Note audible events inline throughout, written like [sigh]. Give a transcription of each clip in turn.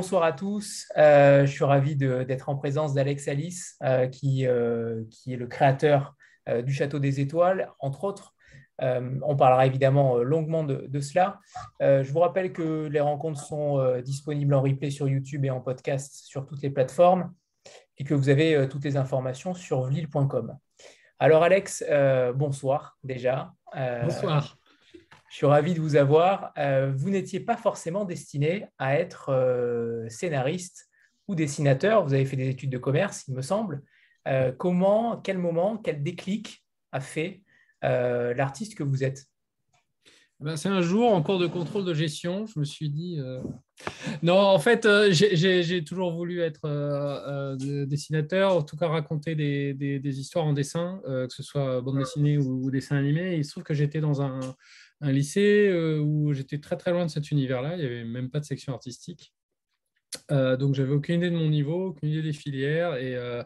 Euh, bonsoir à tous. Euh, je suis ravi d'être en présence d'Alex Alice, euh, qui, qui, est le créateur du Château des Étoiles, entre autres. on parlera évidemment longuement de, de cela. je vous rappelle que les rencontres sont disponibles en replay sur YouTube et en podcast sur toutes les plateformes et que vous avez toutes les informations sur vlil.com. Alors Alex, bonsoir déjà. bonsoir. Je suis ravi de vous avoir. Euh, vous n'étiez pas forcément destiné à être euh, scénariste ou dessinateur. Vous avez fait des études de commerce, il me semble. Euh, comment, quel moment, quel déclic a fait l'artiste que vous êtes? Ben, C'est un jour, en cours de contrôle de gestion, je me suis dit... Non, en fait, j'ai toujours voulu être dessinateur, en tout cas raconter des, histoires en dessin, que ce soit bande dessinée ou dessin animé. il se trouve que j'étais dans un un lycée euh, où j'étais très très loin de cet univers-là. Il n'y avait même pas de section artistique. Euh, donc, j'avais aucune idée de mon niveau, aucune idée des filières. Et, euh,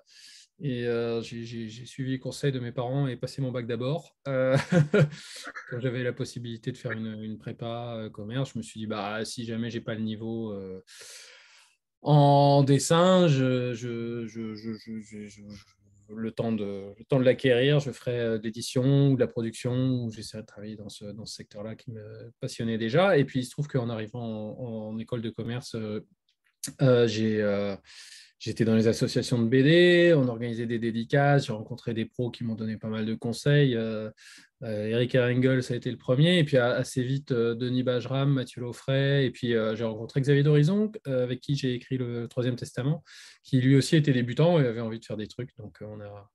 j'ai suivi les conseils de mes parents et passé mon bac d'abord. [laughs] j'avais la possibilité de faire une, une prépa commerce, je me suis dit, bah, si jamais j'ai pas le niveau en dessin, je, je, je, le temps de, le temps de l'acquérir, je ferai euh, de l'édition ou de la production, ou j'essaierai de travailler dans ce, dans ce secteur-là qui me passionnait déjà. Et puis, il se trouve qu'en arrivant en, école de commerce, euh, euh, j'ai J'étais dans les associations de BD, on organisait des dédicaces, j'ai rencontré des pros qui m'ont donné pas mal de conseils. Euh, euh, Eric Erengel, ça a été le premier, et puis assez vite, euh, Denis Bajram, Mathieu Laufray, et puis j'ai rencontré Xavier d'Horizon, avec qui j'ai écrit le Troisième Testament, qui lui aussi était débutant et avait envie de faire des trucs. Donc on a,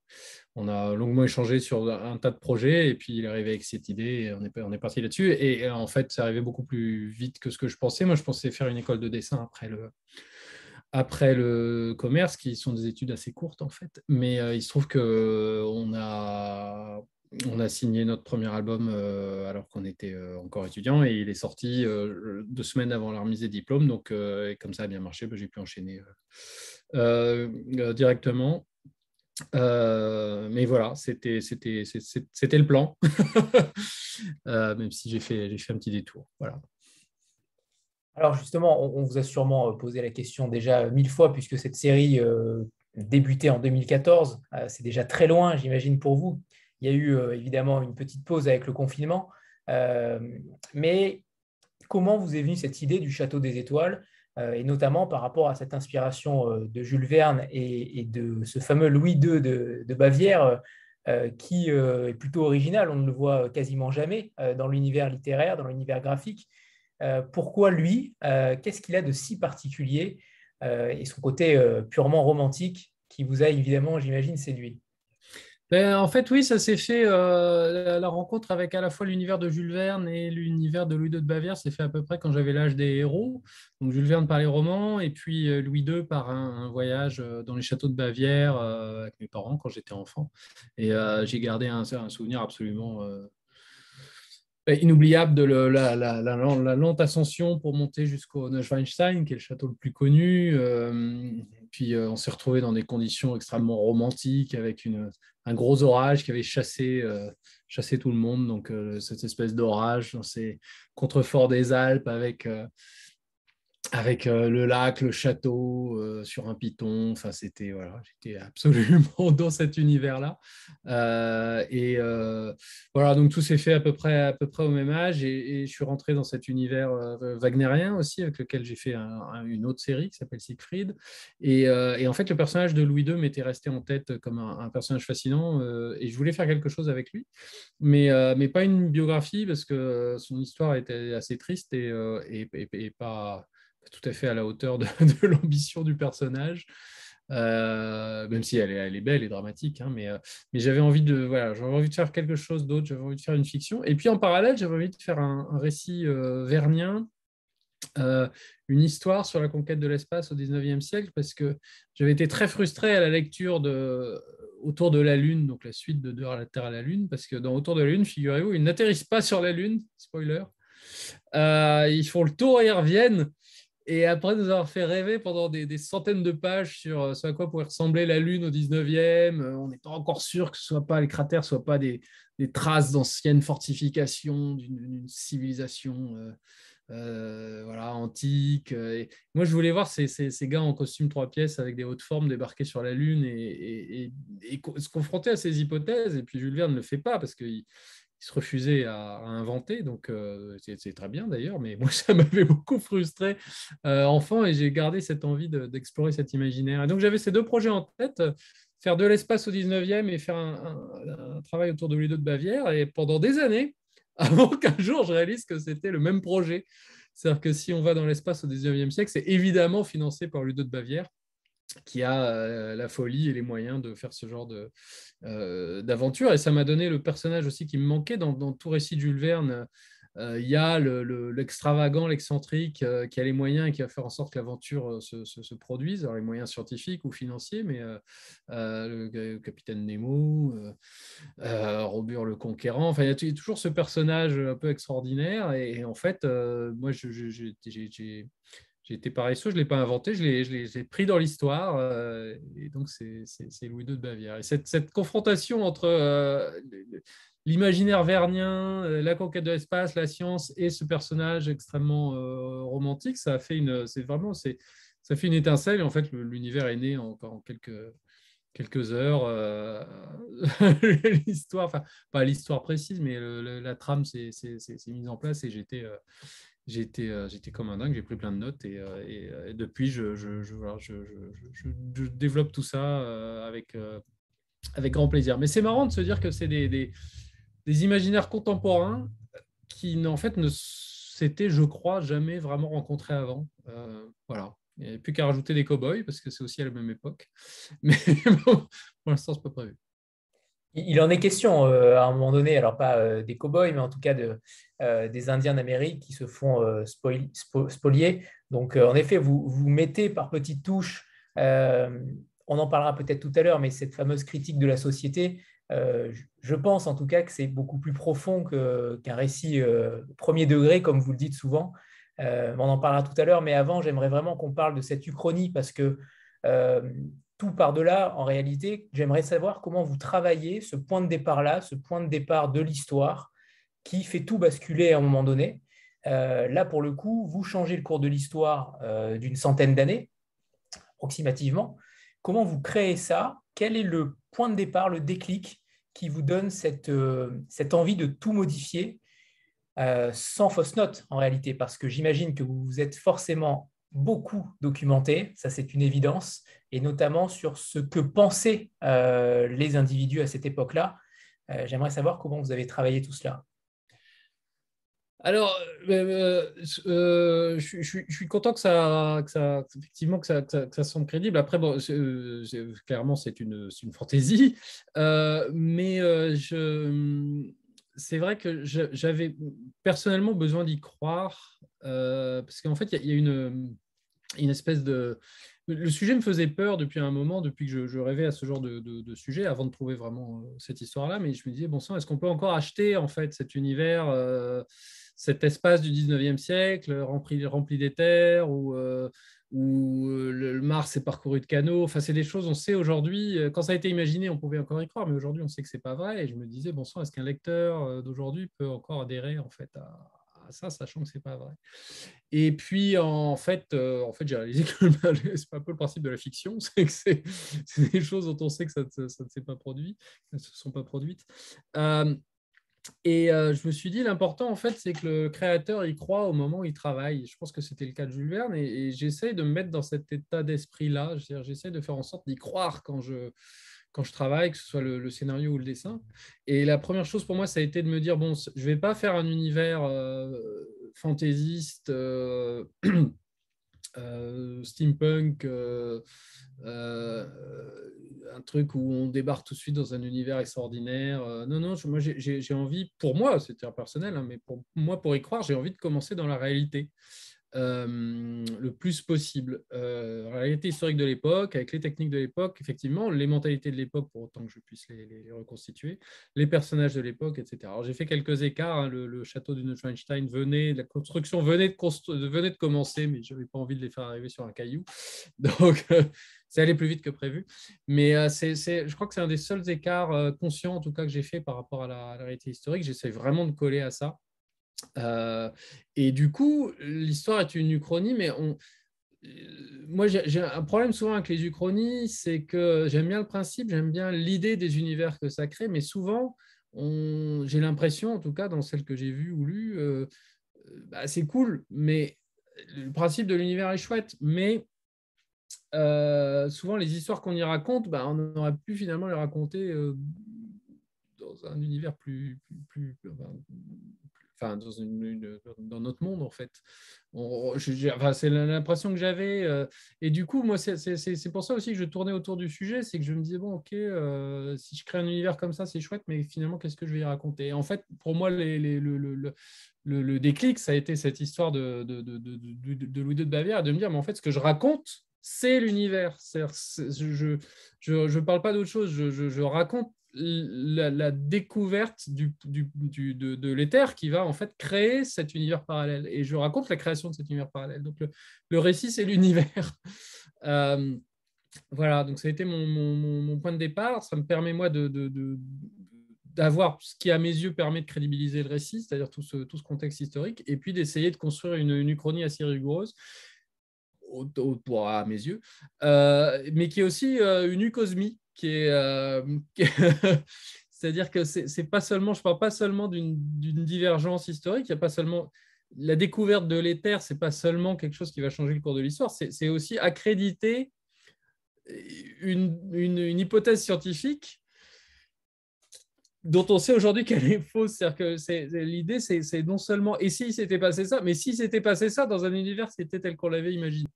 on a longuement échangé sur un tas de projets, et puis il est arrivé avec cette idée, et on est, on est parti là-dessus. Et, en fait, ça arrivait beaucoup plus vite que ce que je pensais. Moi, je pensais faire une école de dessin après le après le commerce, qui sont des études assez courtes en fait. Mais euh, il se trouve qu'on euh, a, on a signé notre premier album euh, alors qu'on était encore étudiant et il est sorti deux semaines avant la remise des diplômes. Donc, comme ça a bien marché, bah, j'ai pu enchaîner directement. mais voilà, c'était le plan, [laughs] même si j'ai fait, fait un petit détour. Voilà. Alors justement, on, vous a sûrement euh, posé la question déjà mille fois, puisque cette série euh, débutait en 2014, euh, c'est déjà très loin, j'imagine, pour vous. Il y a eu évidemment une petite pause avec le confinement. mais comment vous est venue cette idée du Château des Étoiles, et notamment par rapport à cette inspiration de Jules Verne et, de ce fameux Louis II de, de Bavière, qui est plutôt original, on ne le voit quasiment jamais dans l'univers littéraire, dans l'univers graphique. Euh, pourquoi lui? Euh, Qu'est-ce qu'il a de si particulier? Euh, Et son côté purement romantique qui vous a évidemment, j'imagine, séduit ben, en fait, oui, ça s'est fait. la, rencontre avec à la fois l'univers de Jules Verne et l'univers de Louis II de Bavière s'est fait à peu près quand j'avais l'âge des héros. Donc Jules Verne par les romans et puis Louis II par un, voyage dans les châteaux de Bavière avec mes parents quand j'étais enfant. Et j'ai gardé un, souvenir absolument inoubliable de la, lente ascension pour monter jusqu'au Neuschwanstein, qui est le château le plus connu. Euh, puis euh, on s'est retrouvé dans des conditions extrêmement romantiques, avec un gros orage qui avait chassé, chassé tout le monde. Donc cette espèce d'orage dans ces contreforts des Alpes avec avec euh, le lac, le château, euh, sur un piton. Enfin, c'était voilà, j'étais absolument [laughs] dans cet univers-là. Euh, et voilà, donc tout s'est fait à peu près à peu près au même âge, et, je suis rentré dans cet univers wagnérien aussi, avec lequel j'ai fait une autre série qui s'appelle Siegfried. Et, en fait, le personnage de Louis II m'était resté en tête comme un, personnage fascinant, et je voulais faire quelque chose avec lui, mais mais pas une biographie parce que son histoire était assez triste et, et pas tout à fait à la hauteur [laughs] de, l'ambition du personnage. Euh, même si elle est, elle est, belle et dramatique, hein, mais, euh, mais j'avais envie de voilà, j'avais envie de faire quelque chose d'autre, j'avais envie de faire une fiction, et puis en parallèle, j'avais envie de faire un, récit euh, vernien, une histoire sur la conquête de l'espace au 19e siècle, parce que j'avais été très frustré à la lecture de Autour de la Lune, donc la suite de De la Terre à la Lune, parce que dans Autour de la Lune, figurez-vous, ils n'atterrissent pas sur la Lune, spoiler, ils font le tour et reviennent. Et après nous avoir fait rêver pendant des, centaines de pages sur euh, ce à quoi pourrait ressembler la Lune au 19e, euh, on n'est pas encore sûr que ce soit pas les cratères soient pas des, traces d'anciennes fortifications d'une civilisation voilà, antique. Et moi, je voulais voir ces, ces, gars en costume trois pièces avec des hautes formes débarquer sur la Lune et, et, se confronter à ces hypothèses. Et puis Jules Verne ne le fait pas parce qu'il se refusait à, inventer. Donc, c'est très bien d'ailleurs, mais moi, [laughs] ça m'avait beaucoup frustré enfant et j'ai gardé cette envie d'explorer cet imaginaire. Et donc, j'avais ces deux projets en tête faire de l'espace au 19e et faire un, travail autour de Ludo de Bavière. Et pendant des années, [laughs] avant qu'un jour je réalise que c'était le même projet. C'est-à-dire que si on va dans l'espace au 19e siècle, c'est évidemment financé par Ludo de Bavière, qui a euh, la folie et les moyens de faire ce genre euh, d'aventure. et ça m'a donné le personnage aussi qui me manquait dans, tout récit de Jules Verne euh, il y a l'extravagant, l'excentrique qui a les moyens et qui va faire en sorte que l'aventure euh, se, produise, alors les moyens scientifiques ou financiers, mais le, capitaine Nemo, Robur le Conquérant, enfin, il y a toujours ce personnage un peu extraordinaire. Et, en fait, moi, j'ai été paresseux, je ne l'ai pas inventé, je l'ai pris dans l'histoire. et donc, c'est Louis II de Bavière. Et cette, confrontation entre l'imaginaire vernien, euh, la conquête de l'espace, la science et ce personnage extrêmement euh, romantique, ça a fait une, vraiment, ça fait une étincelle et en fait l'univers est né en quelques heures. Euh, [laughs] l'histoire, pas l'histoire précise, mais la trame s'est mise en place et j'étais j'étais j'étais comme un dingue, j'ai pris plein de notes et, depuis je, je, développe tout ça avec, avec grand plaisir. Mais c'est marrant de se dire que c'est des, des, imaginaires contemporains qui, en fait, ne s'étaient, je crois, jamais vraiment rencontrés avant. Euh, voilà. Il n'y avait plus qu'à rajouter des cow-boys parce que c'est aussi à la même époque. [laughs] Mais pour l'instant, ce n'est pas prévu. Il en est question euh, à un moment donné, alors pas euh, des cow-boys, mais en tout cas de, des Indiens d'Amérique qui se font spolier. Donc, en effet, vous, vous mettez par petites touches, on en parlera peut-être tout à l'heure, mais cette fameuse critique de la société, euh, je pense en tout cas que c'est beaucoup plus profond qu'un récit euh, premier degré, comme vous le dites souvent. Euh, on en parlera tout à l'heure, mais avant, j'aimerais vraiment qu'on parle de cette uchronie parce que tout par-delà, en réalité, j'aimerais savoir comment vous travaillez ce point de départ-là, ce point de départ de l'histoire qui fait tout basculer à un moment donné. là, pour le coup, vous changez le cours de l'histoire d'une centaine d'années, approximativement. Comment vous créez ça? Quel est le point de départ, le déclic qui vous donne cette, euh, cette envie de tout modifier euh, sans fausse note en réalité? Parce que j'imagine que vous êtes forcément beaucoup documenté, ça c'est une évidence, et notamment sur ce que pensaient euh, les individus à cette époque-là. J'aimerais savoir comment vous avez travaillé tout cela. Alors, euh, euh, je, suis content que ça, effectivement, que ça, que semble crédible. Après, bon, clairement, c'est une, une fantaisie, euh, mais c'est vrai que j'avais personnellement besoin d'y croire, parce qu'en fait, il y, a une, espèce de le sujet me faisait peur depuis un moment, depuis que je, rêvais à ce genre de, de, sujet, avant de trouver vraiment cette histoire-là. Mais je me disais, bon sang, est-ce qu'on peut encore acheter en fait cet univers cet espace du 19e siècle rempli, rempli d'éther ou euh, où euh, le Mars est parcouru de canaux. Enfin, c'est des choses, on sait aujourd'hui, euh, quand ça a été imaginé, on pouvait encore y croire, mais aujourd'hui, on sait que c'est pas vrai. Et je me disais, bon sang, est-ce qu'un lecteur d'aujourd'hui peut encore adhérer en fait à, ça, sachant que c'est pas vrai? Et puis, en fait, en fait j'ai réalisé que [laughs] c'est un peu le principe de la fiction, [laughs] c'est que c'est des choses dont on sait que ça, ne s'est pas produit, ne se sont pas produites. Et euh, je me suis dit, l'important, en fait, c'est que le créateur y croit au moment où il travaille. Je pense que c'était le cas de Jules Verne et, j'essaye de me mettre dans cet état d'esprit-là. J'essaie de faire en sorte d'y croire quand je, quand je travaille, que ce soit le, scénario ou le dessin. Et la première chose pour moi, ça a été de me dire, bon, je ne vais pas faire un univers euh, fantaisiste. Euh, [clears throat] steampunk, un truc où on débarque tout de suite dans un univers extraordinaire. Euh, non, non, moi j'ai envie, pour moi, c'était personnel, hein, mais pour moi, pour y croire, j'ai envie de commencer dans la réalité. Euh, le plus possible. Euh, la réalité historique de l'époque, avec les techniques de l'époque, effectivement, les mentalités de l'époque, pour autant que je puisse les, reconstituer, les personnages de l'époque, etc. Alors j'ai fait quelques écarts. Hein. le, château de Neuschwanstein venait, la construction venait de, commencer, mais je n'avais pas envie de les faire arriver sur un caillou. [laughs] Donc c'est allé plus vite que prévu. Mais euh, c'est, je crois que c'est un des seuls écarts conscients, en tout cas, que j'ai fait par rapport à la réalité historique. J'essaie vraiment de coller à ça. Et du coup, l'histoire est une uchronie, mais on, moi, j'ai un problème souvent avec les uchronies, c'est que j'aime bien le principe, j'aime bien l'idée des univers que ça crée, mais souvent, j'ai l'impression, en tout cas dans celles que j'ai vues ou lues, euh, bah, c'est cool, mais le principe de l'univers est chouette, mais euh, souvent les histoires qu'on y raconte, bah, on aurait pu finalement les raconter euh, dans un univers plus, enfin, dans, notre monde, en fait. c'est l'impression que j'avais. Euh, et du coup, moi, c'est pour ça aussi que je tournais autour du sujet, c'est que je me disais, bon, ok, euh, si je crée un univers comme ça, c'est chouette, mais finalement, qu'est-ce que je vais y raconter? Et En fait, pour moi, le, déclic, ça a été cette histoire de, Louis II de Bavière, de me dire, mais en fait, ce que je raconte, c'est l'univers. Je ne parle pas d'autre chose, je, raconte la, découverte de, l'éther qui va en fait créer cet univers parallèle. Et je raconte la création de cet univers parallèle. Donc le, récit, c'est l'univers. [laughs] Euh, voilà, donc ça a été mon, point de départ. Ça me permet, moi, de, d'avoir ce qui, à mes yeux, permet de crédibiliser le récit, c'est-à-dire tout ce, tout ce contexte historique, et puis d'essayer de construire une, une uchronie assez rigoureuse au, à mes yeux, euh, mais qui est aussi euh, une ucosmie, euh, [laughs] c'est-à-dire que c'est pas seulement, je parle pas seulement d'une divergence historique, il y a pas seulement la découverte de l'éther, c'est pas seulement quelque chose qui va changer le cours de l'histoire, c'est aussi accréditer une, hypothèse scientifique dont on sait aujourd'hui qu'elle est fausse. C'est-à-dire que l'idée, c'est non seulement et si s'était passé ça, mais si s'était passé ça dans un univers, c'était tel qu'on l'avait imaginé,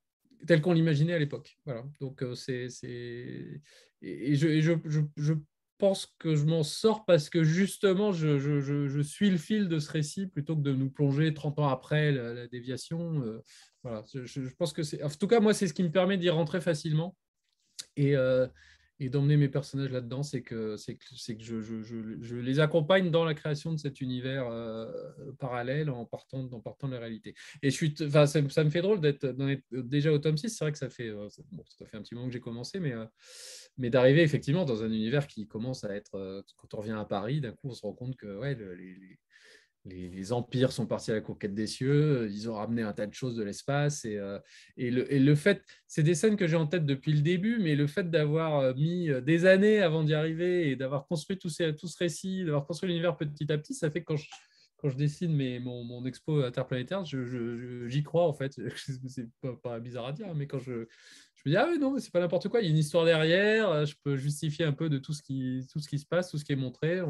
tel qu'on l'imaginait à l'époque. Voilà. Donc euh, c'est et, je, je, je, pense que je m'en sors parce que justement, je, suis le fil de ce récit plutôt que de nous plonger 30 ans après la, déviation. Euh, voilà. Je, pense que c'est, en tout cas, moi, c'est ce qui me permet d'y rentrer facilement. Et, euh, et d'emmener mes personnages là-dedans, c'est que, que, que je, je, je, les accompagne dans la création de cet univers euh, parallèle en partant, en partant de la réalité. Et je suis, ça, me fait drôle d'être, déjà au tome 6, c'est vrai que ça fait, euh, ça fait un petit moment que j'ai commencé, mais, euh, mais d'arriver effectivement dans un univers qui commence à être, quand on revient à Paris, d'un coup on se rend compte que ouais, les, empires sont partis à la conquête des cieux, ils ont ramené un tas de choses de l'espace. Et, euh, et, le, fait, c'est des scènes que j'ai en tête depuis le début, mais le fait d'avoir euh, mis euh, des années avant d'y arriver et d'avoir construit tout, ces, tout ce récit, d'avoir construit l'univers petit à petit, ça fait que quand je, quand je dessine mes, mon, mon, expo interplanétaire, j'y crois en fait. [laughs] C'est pas, pas, bizarre à dire, mais quand je, je me dis, ah oui, non, c'est pas n'importe quoi, il y a une histoire derrière, euh, je peux justifier un peu de tout ce qui, tout ce qui se passe, tout ce qui est montré.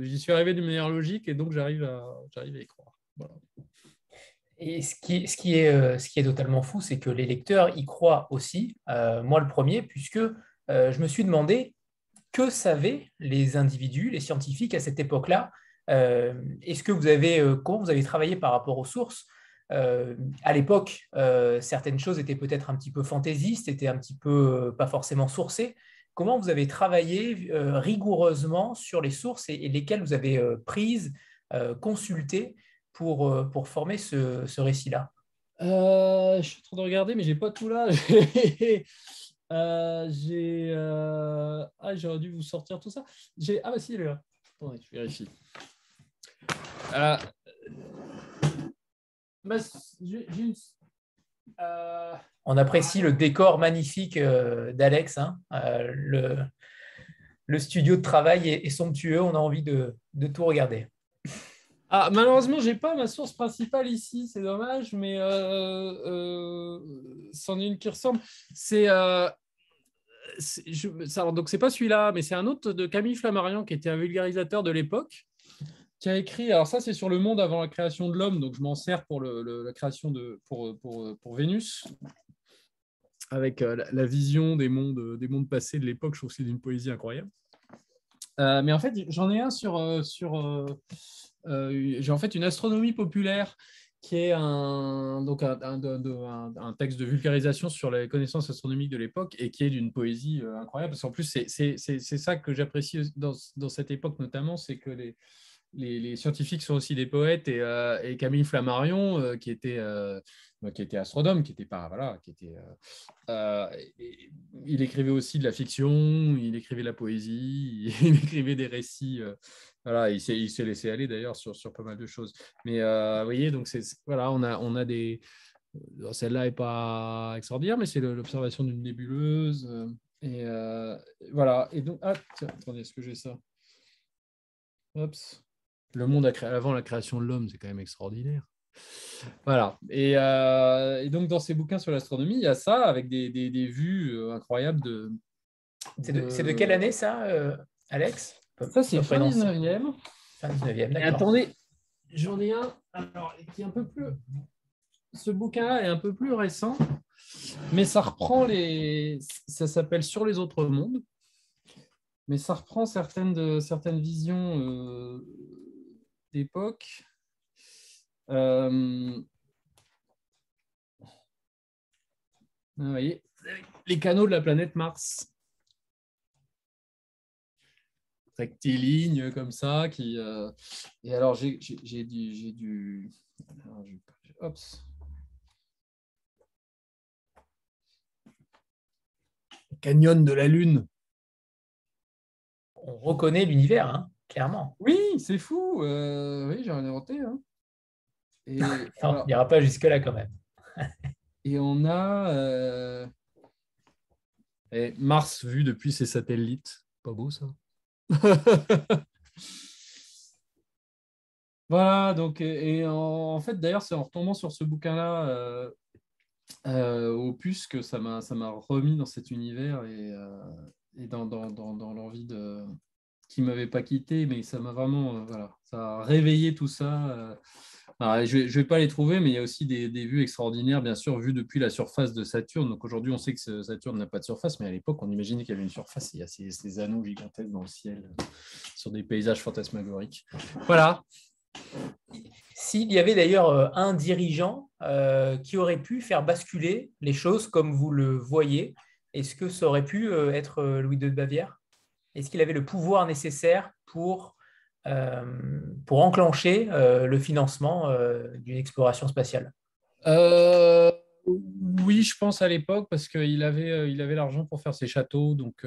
J'y suis arrivé d'une manière logique et donc j'arrive à, à y croire. Et ce qui, ce, qui est, euh, ce qui est totalement fou, c'est que les lecteurs y croient aussi, euh, moi le premier, puisque je me suis demandé que savaient les individus, les scientifiques à cette époque-là. Est-ce que vous avez, comment vous avez travaillé par rapport aux sources? Euh, à l'époque, euh, certaines choses étaient peut-être un petit peu fantaisistes, étaient un petit peu euh, pas forcément sourcées. Comment vous avez travaillé rigoureusement sur les sources et, lesquelles vous avez prises, consultées pour, pour former ce, ce récit-là? Je suis en train de regarder, mais j'ai pas tout là. [laughs] j'ai ah, j'aurais dû vous sortir tout ça. J'ai ah bah si là. Attendez, je vérifie. Euh, On apprécie le décor magnifique euh, d'Alex. Hein. Euh, le, studio de travail est, somptueux. On a envie de, tout regarder. Ah, malheureusement, j'ai pas ma source principale ici, c'est dommage, mais c'en est une qui ressemble. C'est donc c'est pas celui-là, mais c'est un autre de Camille Flammarion qui était un vulgarisateur de l'époque qui a écrit, alors ça c'est sur le monde avant la création de l'homme, donc je m'en sers pour la création de, pour, pour, pour Vénus, avec euh, la, vision des mondes, des mondes passés de l'époque, je trouve que c'est d'une poésie incroyable. Euh, mais en fait, j'en ai un sur, euh, sur j'ai en fait une astronomie populaire qui est un, donc un, un, texte de vulgarisation sur les connaissances astronomiques de l'époque et qui est d'une poésie incroyable. Parce qu'en plus, c'est ça que j'apprécie dans, dans, cette époque notamment, c'est que les, les, scientifiques sont aussi des poètes et, euh, Camille Flammarion, euh, qui était euh, qui était astronome, qui était pas voilà, qui était. il écrivait aussi de la fiction, il écrivait de la poésie, [laughs] il écrivait des récits. voilà, il s'est, il s'est laissé aller d'ailleurs sur, sur pas mal de choses. Mais vous voyez, donc c'est voilà, on a on a des celle-là n'est pas extraordinaire, mais c'est l'observation d'une nébuleuse. Et voilà. Et donc, ah, attendez, est-ce que j'ai ça? Le monde avant la création de l'homme, c'est quand même extraordinaire. Voilà. Euh, et, donc, dans ces bouquins sur l'astronomie, il y a ça avec des, vues euh, incroyables de. C'est de, quelle année ça, euh, Alex? Ça, c'est fin 19e. Fin 19e, d'accord. Attendez, j'en ai un alors, qui est un peu plus. Ce bouquin-là est un peu plus récent, mais ça reprend les. Ça s'appelle Sur les autres mondes, mais ça reprend certaines, de, certaines visions d'époque euh, les canaux de la planète Mars. Rectiligne comme ça. Qui, euh, Et alors, j'ai du. du... Canyon de la Lune. On reconnaît l'univers, hein, clairement. Oui, c'est fou. Euh, oui, j'ai inventé. Hein. Et, non, il pas jusque-là quand même. [laughs] et on a euh, Mars vu depuis ses satellites. Pas beau ça [laughs] Voilà, donc, et, en, fait, d'ailleurs, c'est en retombant sur ce bouquin-là, euh, euh, Opus, que ça m'a remis dans cet univers et, et dans, dans, dans, dans l'envie de qui m'avait pas quitté, mais ça m'a vraiment, voilà, ça a réveillé tout ça je ne vais pas les trouver, mais il y a aussi des, vues extraordinaires, bien sûr, vues depuis la surface de Saturne. Donc aujourd'hui, on sait que Saturne n'a pas de surface, mais à l'époque, on imaginait qu'il y avait une surface. il y a ces, anneaux gigantesques dans le ciel, sur des paysages fantasmagoriques. Voilà. S'il y avait d'ailleurs euh, un dirigeant euh, qui aurait pu faire basculer les choses comme vous le voyez, est-ce que ça aurait pu euh, être Louis II de Bavière? Est-ce qu'il avait le pouvoir nécessaire pour euh, enclencher euh, le financement euh, d'une exploration spatiale? Oui, je pense à l'époque parce qu'il avait, l'argent pour faire ses châteaux. Donc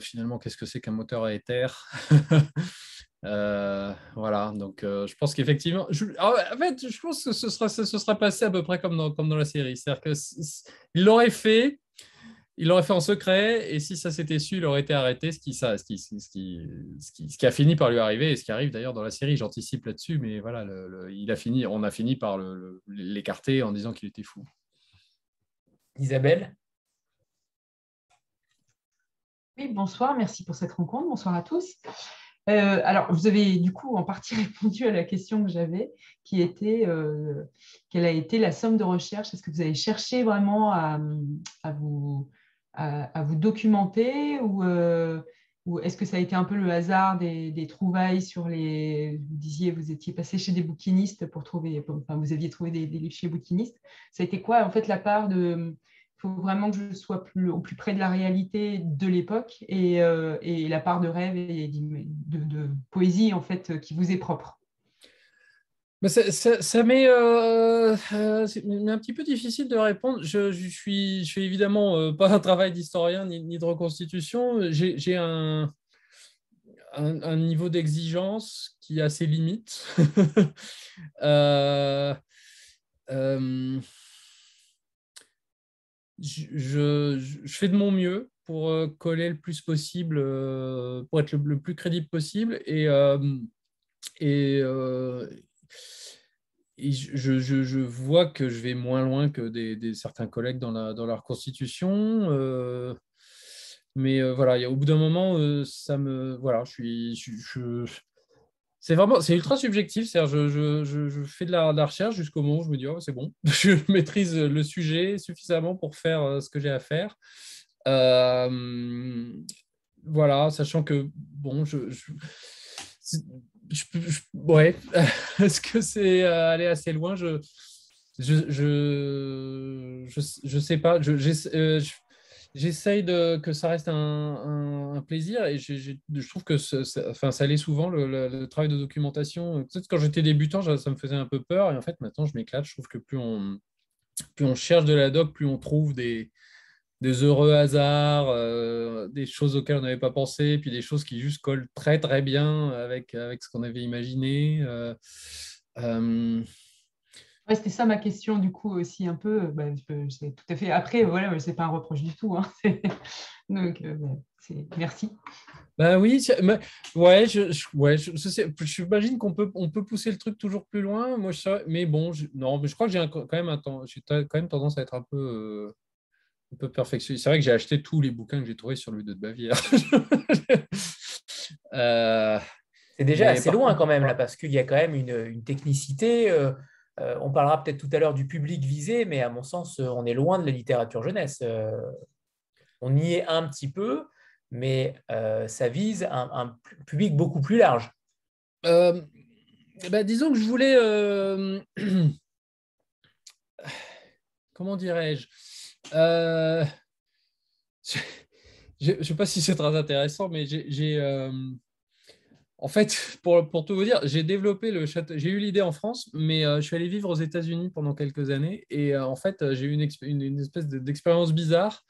finalement, qu'est-ce que c'est qu'un moteur à éther? [laughs] Voilà. Donc je pense qu'effectivement, ah en fait, je pense que ce sera, ce sera passé à peu près comme dans, comme dans la série. C'est-à-dire qu'il l'aurait fait, il l'aurait fait en secret, et si ça s'était su, il aurait été arrêté, ce qui, ça, ce, qui, ce, qui, ce, qui, a fini par lui arriver, et ce qui arrive d'ailleurs dans la série, j'anticipe là-dessus, mais voilà, il a fini, on a fini par l'écarter en disant qu'il était fou. Isabelle? Oui, bonsoir, merci pour cette rencontre, bonsoir à tous. Euh, alors, vous avez du coup en partie [laughs] répondu à la question que j'avais, qui était euh, quelle a été la somme de recherche? Est-ce que vous avez cherché vraiment à vous à, vous documenter ou, euh, ou est-ce que ça a été un peu le hasard des, trouvailles sur les. Vous disiez, vous étiez passé chez des bouquinistes pour trouver. Enfin, vous aviez trouvé des, livres chez bouquinistes. Ça a été quoi, en fait, la part de. Il faut vraiment que je sois plus, au plus près de la réalité de l'époque et, euh, et, la part de rêve et de, de, poésie, en fait, qui vous est propre? Ça, ça, euh, euh, m'est un petit peu difficile de répondre. Je, je suis, je fais évidemment euh, pas un travail d'historien ni, de reconstitution. J'ai un, un, niveau d'exigence qui a ses limites. [laughs] je, je, fais de mon mieux pour coller le plus possible, pour être le, plus crédible possible. Et, et, je, vois que je vais moins loin que des, certains collègues dans, la, dans leur constitution. Euh, mais euh, voilà, au bout d'un moment, euh, ça me. Voilà, je suis. c'est vraiment, c'est ultra subjectif. cest je, je, fais de la, recherche jusqu'au moment où je me dis, oh, c'est bon, [laughs] je maîtrise le sujet suffisamment pour faire ce que j'ai à faire. voilà, sachant que, bon, je je, ouais, [laughs] est-ce que c'est euh, aller assez loin? Je je, je, je, sais pas. Euh, j'essaye que ça reste un, un, plaisir et je, trouve que ça, enfin, ça allait souvent le, travail de documentation. Peut-être quand j'étais débutant, ça me faisait un peu peur et en fait maintenant je m'éclate. Je trouve que plus on plus on cherche de la doc, plus on trouve des, des heureux hasards, euh, des choses auxquelles on n'avait pas pensé, puis des choses qui juste collent très très bien avec, avec ce qu'on avait imaginé. Euh, euh, c'était ça ma question du coup aussi un peu. Bah, c'est tout à fait. Après, voilà, c'est pas un reproche du tout. Hein, [laughs] donc, merci. Ben oui, ouais, je, ouais, j'imagine qu'on peut, on peut pousser le truc toujours plus loin. Moi, je, mais bon, je, non, je crois que j'ai quand même un temps, j'ai quand même tendance à être un peu un peu perfectionné. C'est vrai que j'ai acheté tous les bouquins que j'ai trouvés sur le de Bavière. [laughs] Euh, c'est déjà assez loin quand même, là, parce qu'il y a quand même une, technicité. Euh, euh, on parlera peut-être tout à l'heure du public visé, mais à mon sens, on est loin de la littérature jeunesse. on y est un petit peu, mais ça vise un, public beaucoup plus large. Bah, disons que je voulais... [clears throat] Comment dirais-je? Euh, je ne sais pas si c'est très intéressant, mais j'ai. Euh, en fait, pour, pour, tout vous dire, j'ai développé le château. J'ai eu l'idée en France, mais euh, je suis allé vivre aux États-Unis pendant quelques années. Et en fait, j'ai eu une, espèce d'expérience bizarre.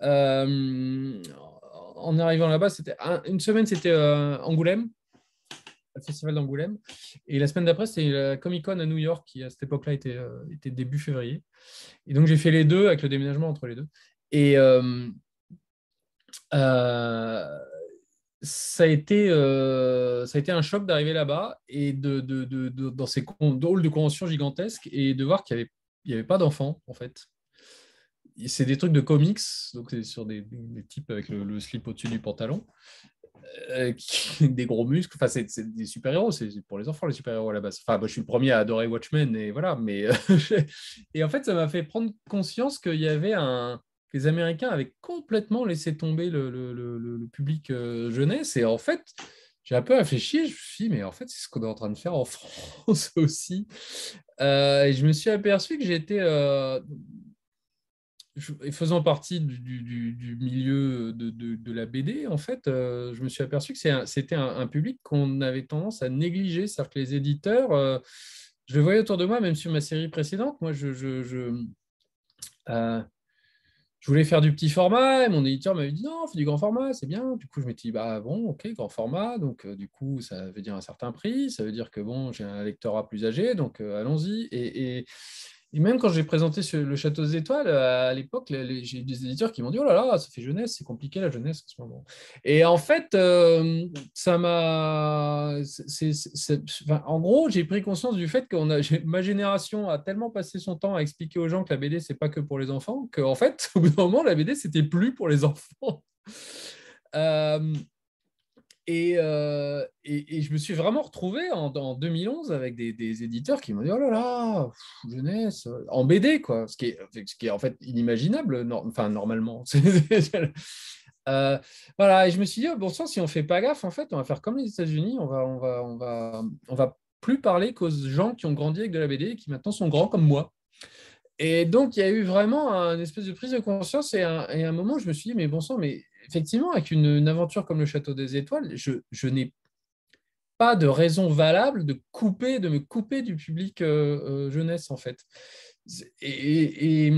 en arrivant là-bas, c'était une semaine, c'était Angoulême, festival d'Angoulême. Et la semaine d'après, c'était la Comic Con à New York, qui à cette époque-là était, était début février. Et donc, j'ai fait les deux avec le déménagement entre les deux. Et euh, euh, ça, a été, euh, ça a été un choc d'arriver là-bas et de, de, de, dans ces halls de convention gigantesques et de voir qu'il n'y avait, avait pas d'enfants, en fait. C'est des trucs de comics, donc c'est sur des, des, types avec le slip au-dessus du pantalon. Euh, [laughs] des gros muscles. Enfin, c'est des super-héros, c'est pour les enfants, les super-héros à la base. Enfin, moi, je suis le premier à adorer Watchmen, et voilà. Mais euh, [laughs] et en fait, ça m'a fait prendre conscience qu'il y avait un. Les Américains avaient complètement laissé tomber le, public euh, jeunesse. Et en fait, j'ai un peu réfléchi. Je me suis dit, mais en fait, c'est ce qu'on est en train de faire en [laughs] France aussi. et je me suis aperçu que j'étais faisant partie du, milieu de, la BD, en fait, euh, je me suis aperçu que c'était un, public qu'on avait tendance à négliger. C'est-à-dire que les éditeurs, euh, je le voyais autour de moi, même sur ma série précédente, moi, je, je, euh, voulais faire du petit format, et mon éditeur m'avait dit non, fais du grand format, c'est bien. Du coup, je me suis dit, bah bon, ok, grand format, donc du coup, ça veut dire un certain prix, ça veut dire que bon, j'ai un lectorat plus âgé, donc allons-y. Même quand j'ai présenté le Château des Étoiles, à l'époque, j'ai des éditeurs qui m'ont dit Oh là là, ça fait jeunesse, c'est compliqué la jeunesse en ce moment. Et en fait, euh, ça m'a. en gros, j'ai pris conscience du fait que [laughs] ma génération a tellement passé son temps à expliquer aux gens que la BD, c'est pas que pour les enfants, qu'en fait, [laughs] au bout d'un moment, la BD, c'était plus pour les [laughs] enfants. Euh, euh, et, je me suis vraiment retrouvé en, 2011 avec des, éditeurs qui m'ont dit Oh là là, jeunesse, en BD, quoi, ce qui est, en fait inimaginable, enfin, normalement. [laughs] Euh, voilà, et je me suis dit oh, Bon sang, si on fait pas gaffe, en fait, on va faire comme les États-Unis, on va, on, va, on, va, on va plus parler qu'aux gens qui ont grandi avec de la BD et qui maintenant sont grands comme moi. Et donc, il y a eu vraiment une espèce de prise de conscience et un, et un moment, je me suis dit, mais bon sang, mais effectivement, avec une, aventure comme le Château des Étoiles, je, n'ai pas de raison valable de couper, de me couper du public euh, euh, jeunesse, en fait. Et,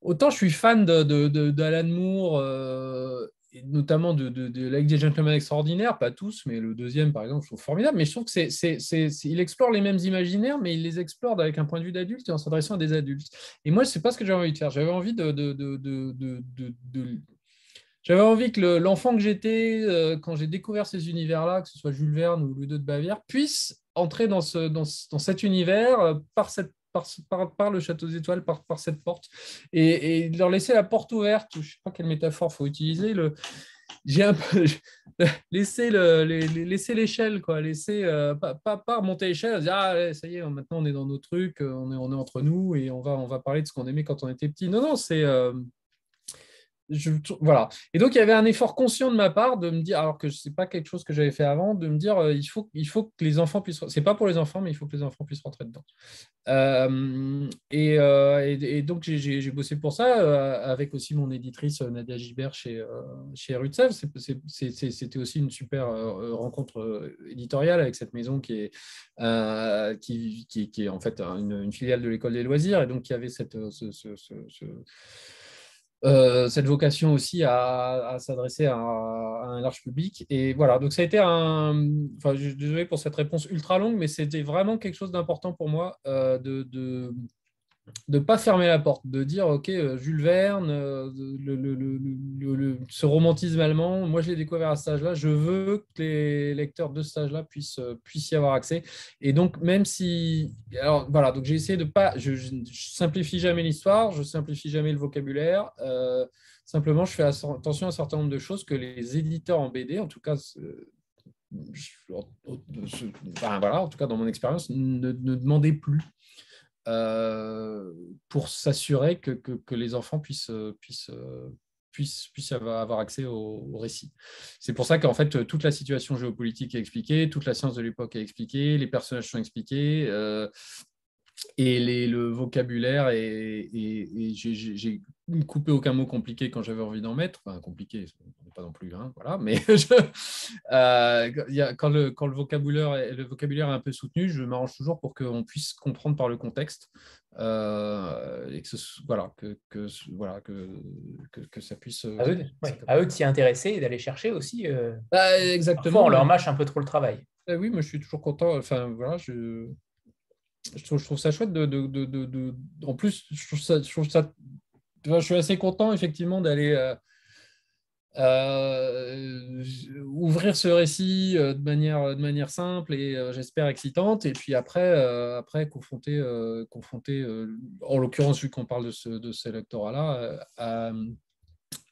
autant je suis fan d'Alan Moore, euh, notamment de, de, de des Gentlemen Extraordinaires, pas tous, mais le deuxième, par exemple, je trouve formidable. Mais je trouve que c'est, explore les mêmes imaginaires, mais il les explore avec un point de vue d'adulte et en s'adressant à des adultes. Et moi, c'est pas ce que j'avais envie de faire. J'avais envie de, j'avais envie que l'enfant que j'étais, euh, quand j'ai découvert ces univers-là, que ce soit Jules Verne ou Ludo de Bavière, puisse entrer dans, ce, dans, dans cet univers euh, par cette par, le château des étoiles, par, cette porte, et, leur laisser la porte ouverte. Je ne sais pas quelle métaphore faut utiliser. Le, [laughs] laisser le, laisser l'échelle quoi laisser euh, pas, pas, remonter l'échelle dire ah ça y est maintenant on est dans nos trucs on est on est entre nous et on va on va parler de ce qu'on aimait quand on était petit non non c'est euh, voilà. Et donc, il y avait un effort conscient de ma part de me dire, alors que ce n'est pas quelque chose que j'avais fait avant, de me dire, euh, il, faut, il faut que les enfants puissent. C'est pas pour les enfants, mais il faut que les enfants puissent rentrer dedans. Euh, euh, et, donc, j'ai bossé pour ça avec aussi mon éditrice Nadia Gibert chez, chez Rutsev. C'était aussi une super rencontre éditoriale avec cette maison qui est, qui, qui, est en fait une, filiale de l'école des loisirs et donc qui avait cette, ce, ce euh, cette vocation aussi à, s'adresser à, un large public. Et voilà, donc ça a été un. Enfin, désolé pour cette réponse ultra longue, mais c'était vraiment quelque chose d'important pour moi euh, de ne pas fermer la porte, de dire ok euh, Jules Verne, euh, le, ce romantisme allemand, moi je l'ai découvert à ce stage-là, je veux que les lecteurs de ce stage-là puissent, euh, puissent y avoir accès. Et donc même si alors voilà donc j'ai essayé de pas, je, je, simplifie jamais l'histoire, je simplifie jamais le vocabulaire. simplement je fais attention à un certain nombre de choses que les éditeurs en BD, en tout cas voilà, en tout cas dans mon expérience, ne, ne demandaient plus. Euh, pour s'assurer que, que, les enfants puissent, puissent, puissent, puissent avoir accès au, récit. C'est pour ça qu'en fait, toute la situation géopolitique est expliquée, toute la science de l'époque est expliquée, les personnages sont expliqués. Euh, et les, le vocabulaire, et, et, j'ai coupé aucun mot compliqué quand j'avais envie d'en mettre. Enfin, compliqué, pas non plus, hein, voilà. Mais [laughs] euh, quand, le, quand le, vocabulaire, est, le vocabulaire est un peu soutenu, je m'arrange toujours pour qu'on puisse comprendre par le contexte. Euh, et que, voilà, que, que, voilà, que, que, ça puisse. À eux, à eux de s'y intéresser et d'aller chercher aussi. Euh, bah, exactement. on leur mâche un peu trop le travail. Eh oui, moi je suis toujours content. Enfin, voilà, je je trouve, ça chouette de, En plus, je ça, je, suis assez content effectivement d'aller euh, euh, ouvrir ce récit euh, de manière, simple et j'espère excitante. Et puis après, après confronter, en l'occurrence, vu qu'on parle de ce, de ce lectorat-là,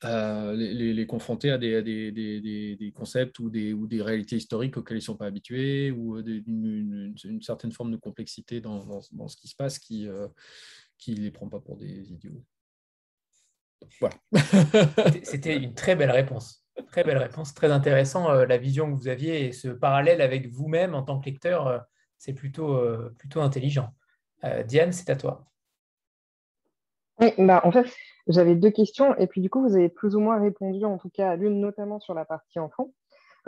euh, les, confronter à, des, concepts ou des, réalités historiques auxquelles ils ne sont pas habitués, ou euh, une, certaine forme de complexité dans, ce qui se passe qui ne euh, les prend pas pour des idiots. Voilà. C'était une très belle réponse. Très belle réponse, très intéressant la vision que vous aviez et ce parallèle avec vous-même en tant que lecteur, c'est plutôt, plutôt intelligent. Diane, c'est à toi. Oui, bah, en fait, j'avais deux questions et puis du coup, vous avez plus ou moins répondu, en tout cas à l'une, notamment sur la partie enfant.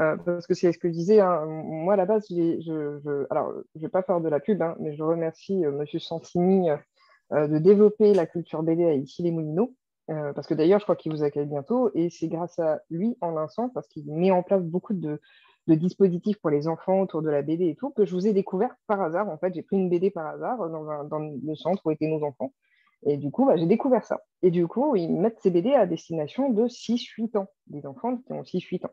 Euh, parce que c'est ce que je disais, hein. moi à la base, je, je, alors je vais pas faire de la pub, hein, mais je remercie euh, M. Santini euh, de développer la culture BD à ici les Moulineaux, parce que d'ailleurs, je crois qu'il vous accueille bientôt, et c'est grâce à lui, en un sens, parce qu'il met en place beaucoup de, dispositifs pour les enfants autour de la BD et tout, que je vous ai découvert par hasard. En fait, j'ai pris une BD par hasard dans, dans le centre où étaient nos enfants. Et du coup, bah, j'ai découvert ça. Et du coup, ils mettent ces BD à destination de 6-8 ans, des enfants qui ont 6-8 ans.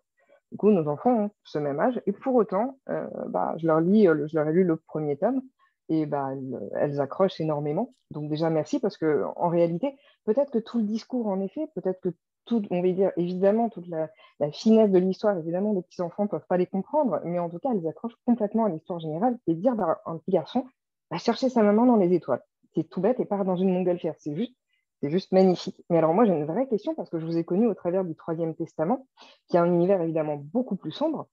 Du coup, nos enfants ont ce même âge. Et pour autant, euh, bah, je, leur lis, euh, je leur ai lu le premier tome et bah, elles, accrochent énormément. Donc déjà, merci parce que en réalité, peut-être que tout le discours, en effet, peut-être que tout, on va dire évidemment toute la, finesse de l'histoire, évidemment, les petits enfants ne peuvent pas les comprendre, mais en tout cas, elles accrochent complètement à l'histoire générale et dire un petit garçon va chercher sa maman dans les étoiles c'est tout bête et part dans une montgolfière. C'est juste, c'est juste magnifique. Mais alors moi, j'ai une vraie question parce que je vous ai connu au travers du Troisième Testament, qui a un univers évidemment beaucoup plus sombre.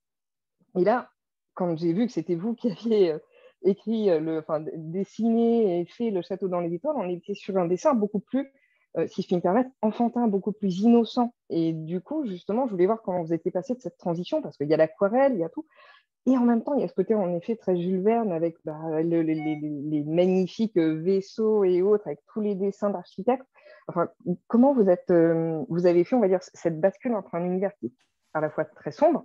Et là, quand j'ai vu que c'était vous qui aviez euh, écrit, euh, le, enfin, dessiné et fait le château dans les étoiles, on était sur un dessin beaucoup plus, euh, si je puis me permettre, enfantin, beaucoup plus innocent. Et du coup, justement, je voulais voir comment vous étiez passé de cette transition, parce qu'il y a l'aquarelle, il y a tout, et en même temps, il y a ce côté en effet très Jules Verne avec bah, les, magnifiques euh, vaisseaux et autres, avec tous les dessins d'architectes. Enfin, comment vous, êtes, euh, vous avez fait, on va dire, cette bascule entre un univers qui est à la fois très sombre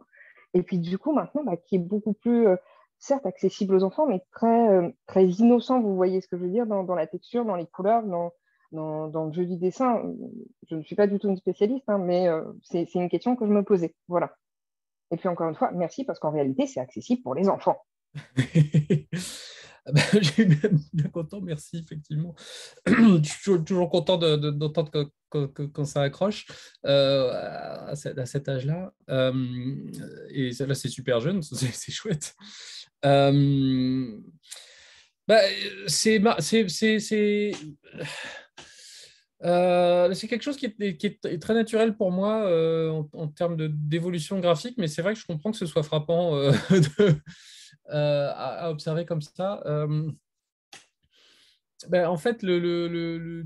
et puis du coup maintenant bah, qui est beaucoup plus, euh, certes, accessible aux enfants, mais très, très innocent, vous voyez ce que je veux dire, dans, la texture, dans les couleurs, dans, dans, le jeu du dessin. Je ne suis pas du tout une spécialiste, hein, mais c'est une question que je me posais. Voilà. Et puis encore une fois, merci parce qu'en réalité, c'est accessible pour les enfants. [laughs] Ah ben, [laughs] suis bien content, merci, effectivement. [clears throat] je suis toujours content d'entendre quand, ça accroche euh, à, cet âge-là. Euh, et là, c'est super jeune, [laughs] c'est chouette. Euh, bah, c'est c'est quelque chose qui est, très naturel pour moi en, termes d'évolution graphique, mais c'est vrai que je comprends que ce soit frappant [laughs] à, observer comme ça. Ben, en fait, le,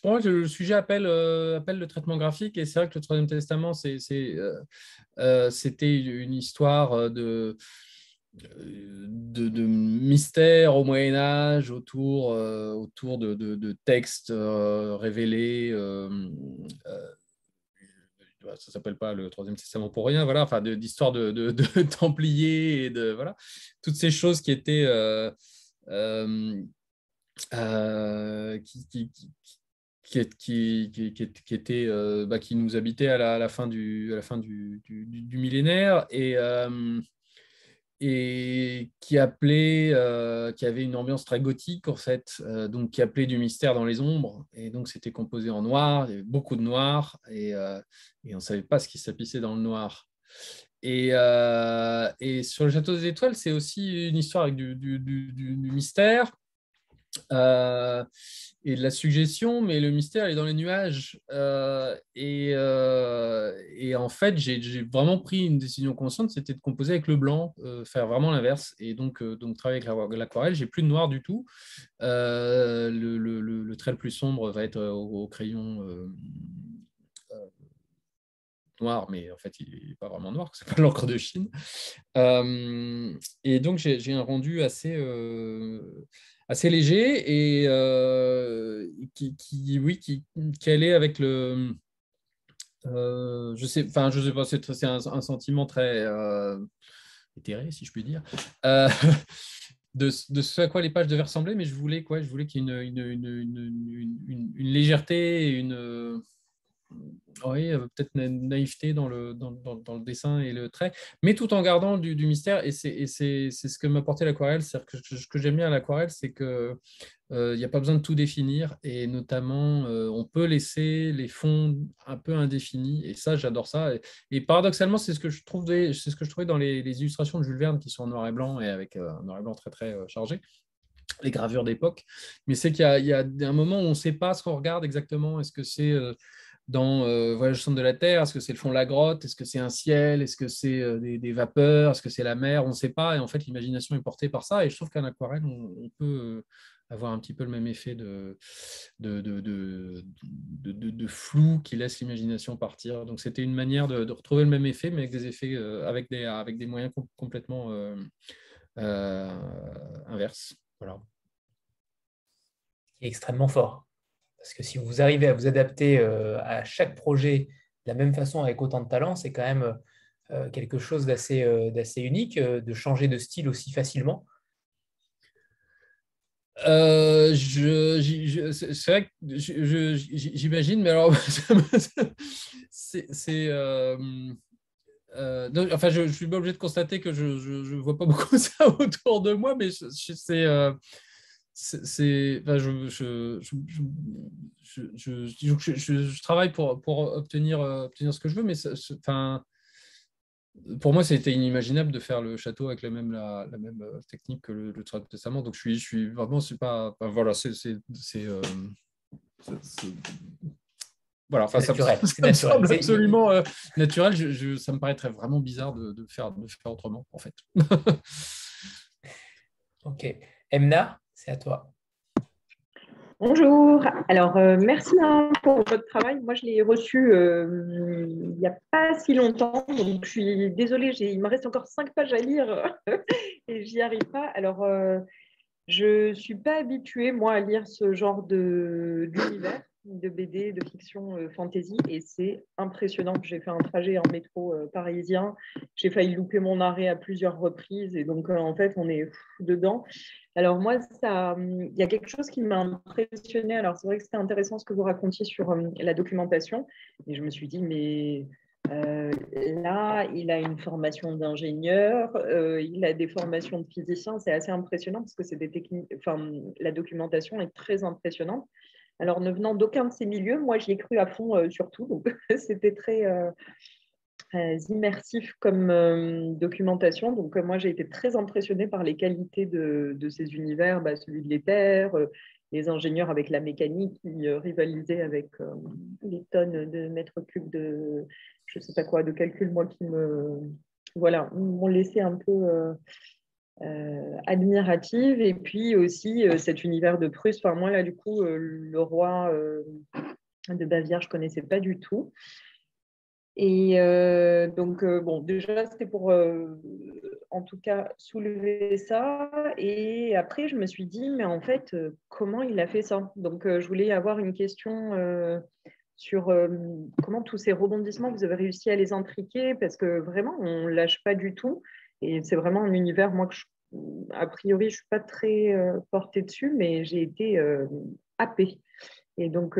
pour moi le sujet appelle le traitement graphique, et c'est vrai que le Troisième Testament, c'était une histoire de, de, mystère au Moyen Âge autour, autour de, textes révélés. ça s'appelle pas le Troisième Testament pour rien, voilà, enfin d'histoire de, [laughs] Templiers et de voilà toutes ces choses qui étaient euh, qui, qui, qui, qui, était, euh, bah, qui nous habitait à la, à la fin du, à la fin du, du, du millénaire et, euh, et qui appelait, qui avait une ambiance très gothique en fait, donc qui appelait du mystère dans les ombres. Et donc c'était composé en noir, il y avait beaucoup de noir et, et on ne savait pas ce qui s'apissait dans le noir. Et, sur le Château des Étoiles, c'est aussi une histoire avec du, mystère, euh, et de la suggestion, mais le mystère est dans les nuages. Euh, et, euh, et, en fait, j'ai vraiment pris une décision consciente, c'était de composer avec le blanc, faire vraiment l'inverse. Et donc, donc travailler avec l'aquarelle, j'ai plus de noir du tout. Le, trait le plus sombre va être au, crayon noir, mais en fait, il n'est pas vraiment noir, [laughs] c'est pas l'encre de Chine. et donc, j'ai un rendu assez assez léger et euh, qui, oui, qui, qui allait avec le. Euh, je sais, enfin, je sais pas, c'est un, un, sentiment très euh, éthéré, si je puis dire, [laughs] de, de, ce à quoi les pages devaient ressembler, mais je voulais quoi? Je voulais qu'il y ait une, une, une, une, une légèreté, une oui, euh, peut-être naïveté dans le, dans, dans, le dessin et le trait, mais tout en gardant du, du mystère. Et c'est ce que m'a apporté l'aquarelle. C'est que ce que j'aime bien à l'aquarelle, c'est qu'il euh, n'y a pas besoin de tout définir. Et notamment, euh, on peut laisser les fonds un peu indéfinis. Et ça, j'adore ça. Et, paradoxalement, c'est ce que je trouvais, ce que je trouvais dans les, illustrations de Jules Verne qui sont en noir et blanc et avec un noir et blanc très très chargé les gravures d'époque, mais c'est qu'il y, y, a un moment où on ne sait pas ce qu'on regarde exactement. Est-ce que c'est dans euh, Voyage au centre de la Terre Est-ce que c'est le fond de la grotte Est-ce que c'est un ciel Est-ce que c'est euh, des, vapeurs Est-ce que c'est la mer On ne sait pas. Et en fait, l'imagination est portée par ça. Et je trouve qu'en aquarelle, on, peut euh, avoir un petit peu le même effet de, flou qui laisse l'imagination partir. Donc, c'était une manière de, retrouver le même effet, mais avec des effets, avec des moyens complètement inverses. Voilà. Extrêmement fort. Parce que si vous arrivez à vous adapter euh, à chaque projet de la même façon avec autant de talent, c'est quand même euh, quelque chose d'assez euh, unique de changer de style aussi facilement. c'est vrai que j'imagine, mais alors [laughs] c'est, enfin, je, je, suis obligé de constater que je ne vois pas beaucoup ça [laughs] autour de moi, mais c'est c'est, enfin, je, je, je, travaille pour, pour obtenir, euh, obtenir ce que je veux, mais enfin, pour moi, c'était inimaginable de faire le château avec la même, la, la même euh, technique que le, le Testament. Donc, je suis, je suis vraiment, c'est pas, voilà, c'est, c'est, euh, voilà, enfin, ça, naturel, ça, me semble absolument naturel. Je, ça me paraîtrait vraiment bizarre de, de, faire, de faire autrement, en fait. [laughs] ok. Emna? C'est à toi. Bonjour. Alors, euh, merci pour votre travail. Moi, je l'ai reçu euh, il n'y a pas si longtemps, donc je suis désolée, il me reste encore cinq pages à lire [laughs] et j'y arrive pas. Alors, euh, je ne suis pas habituée, moi, à lire ce genre d'univers de BD, de fiction fantasy, et c'est impressionnant. J'ai fait un trajet en métro parisien, j'ai failli louper mon arrêt à plusieurs reprises, et donc en fait, on est dedans. Alors moi, il y a quelque chose qui m'a impressionné. Alors c'est vrai que c'était intéressant ce que vous racontiez sur euh, la documentation. Et je me suis dit, mais euh, là, il a une formation d'ingénieur, euh, il a des formations de physicien. C'est assez impressionnant parce que c'est des techniques. Enfin, la documentation est très impressionnante. Alors, ne venant d'aucun de ces milieux, moi, j'y ai cru à fond surtout. Donc, [laughs] c'était très immersif comme euh, documentation. Donc, euh, moi, j'ai été très impressionnée par les qualités de, ces univers, bah, celui de l'éther, euh, les ingénieurs avec la mécanique qui rivalisaient avec les tonnes de mètres cubes de, je sais pas quoi, de calcul, moi qui me, voilà, m'ont laissé un peu admirative. Et puis aussi cet univers de Prusse. Enfin, moi, là, du coup, le roi de Bavière, je ne connaissais pas du tout. Et euh, donc, euh, bon, déjà, c'était pour, euh, en tout cas, soulever ça. Et après, je me suis dit, mais en fait, comment il a fait ça? Donc, je voulais avoir une question sur comment tous ces rebondissements, vous avez réussi à les intriquer, parce que vraiment, on ne lâche pas du tout. Et c'est vraiment un univers, moi, que a priori, je ne suis pas très portée dessus, mais j'ai été happée. Et donc,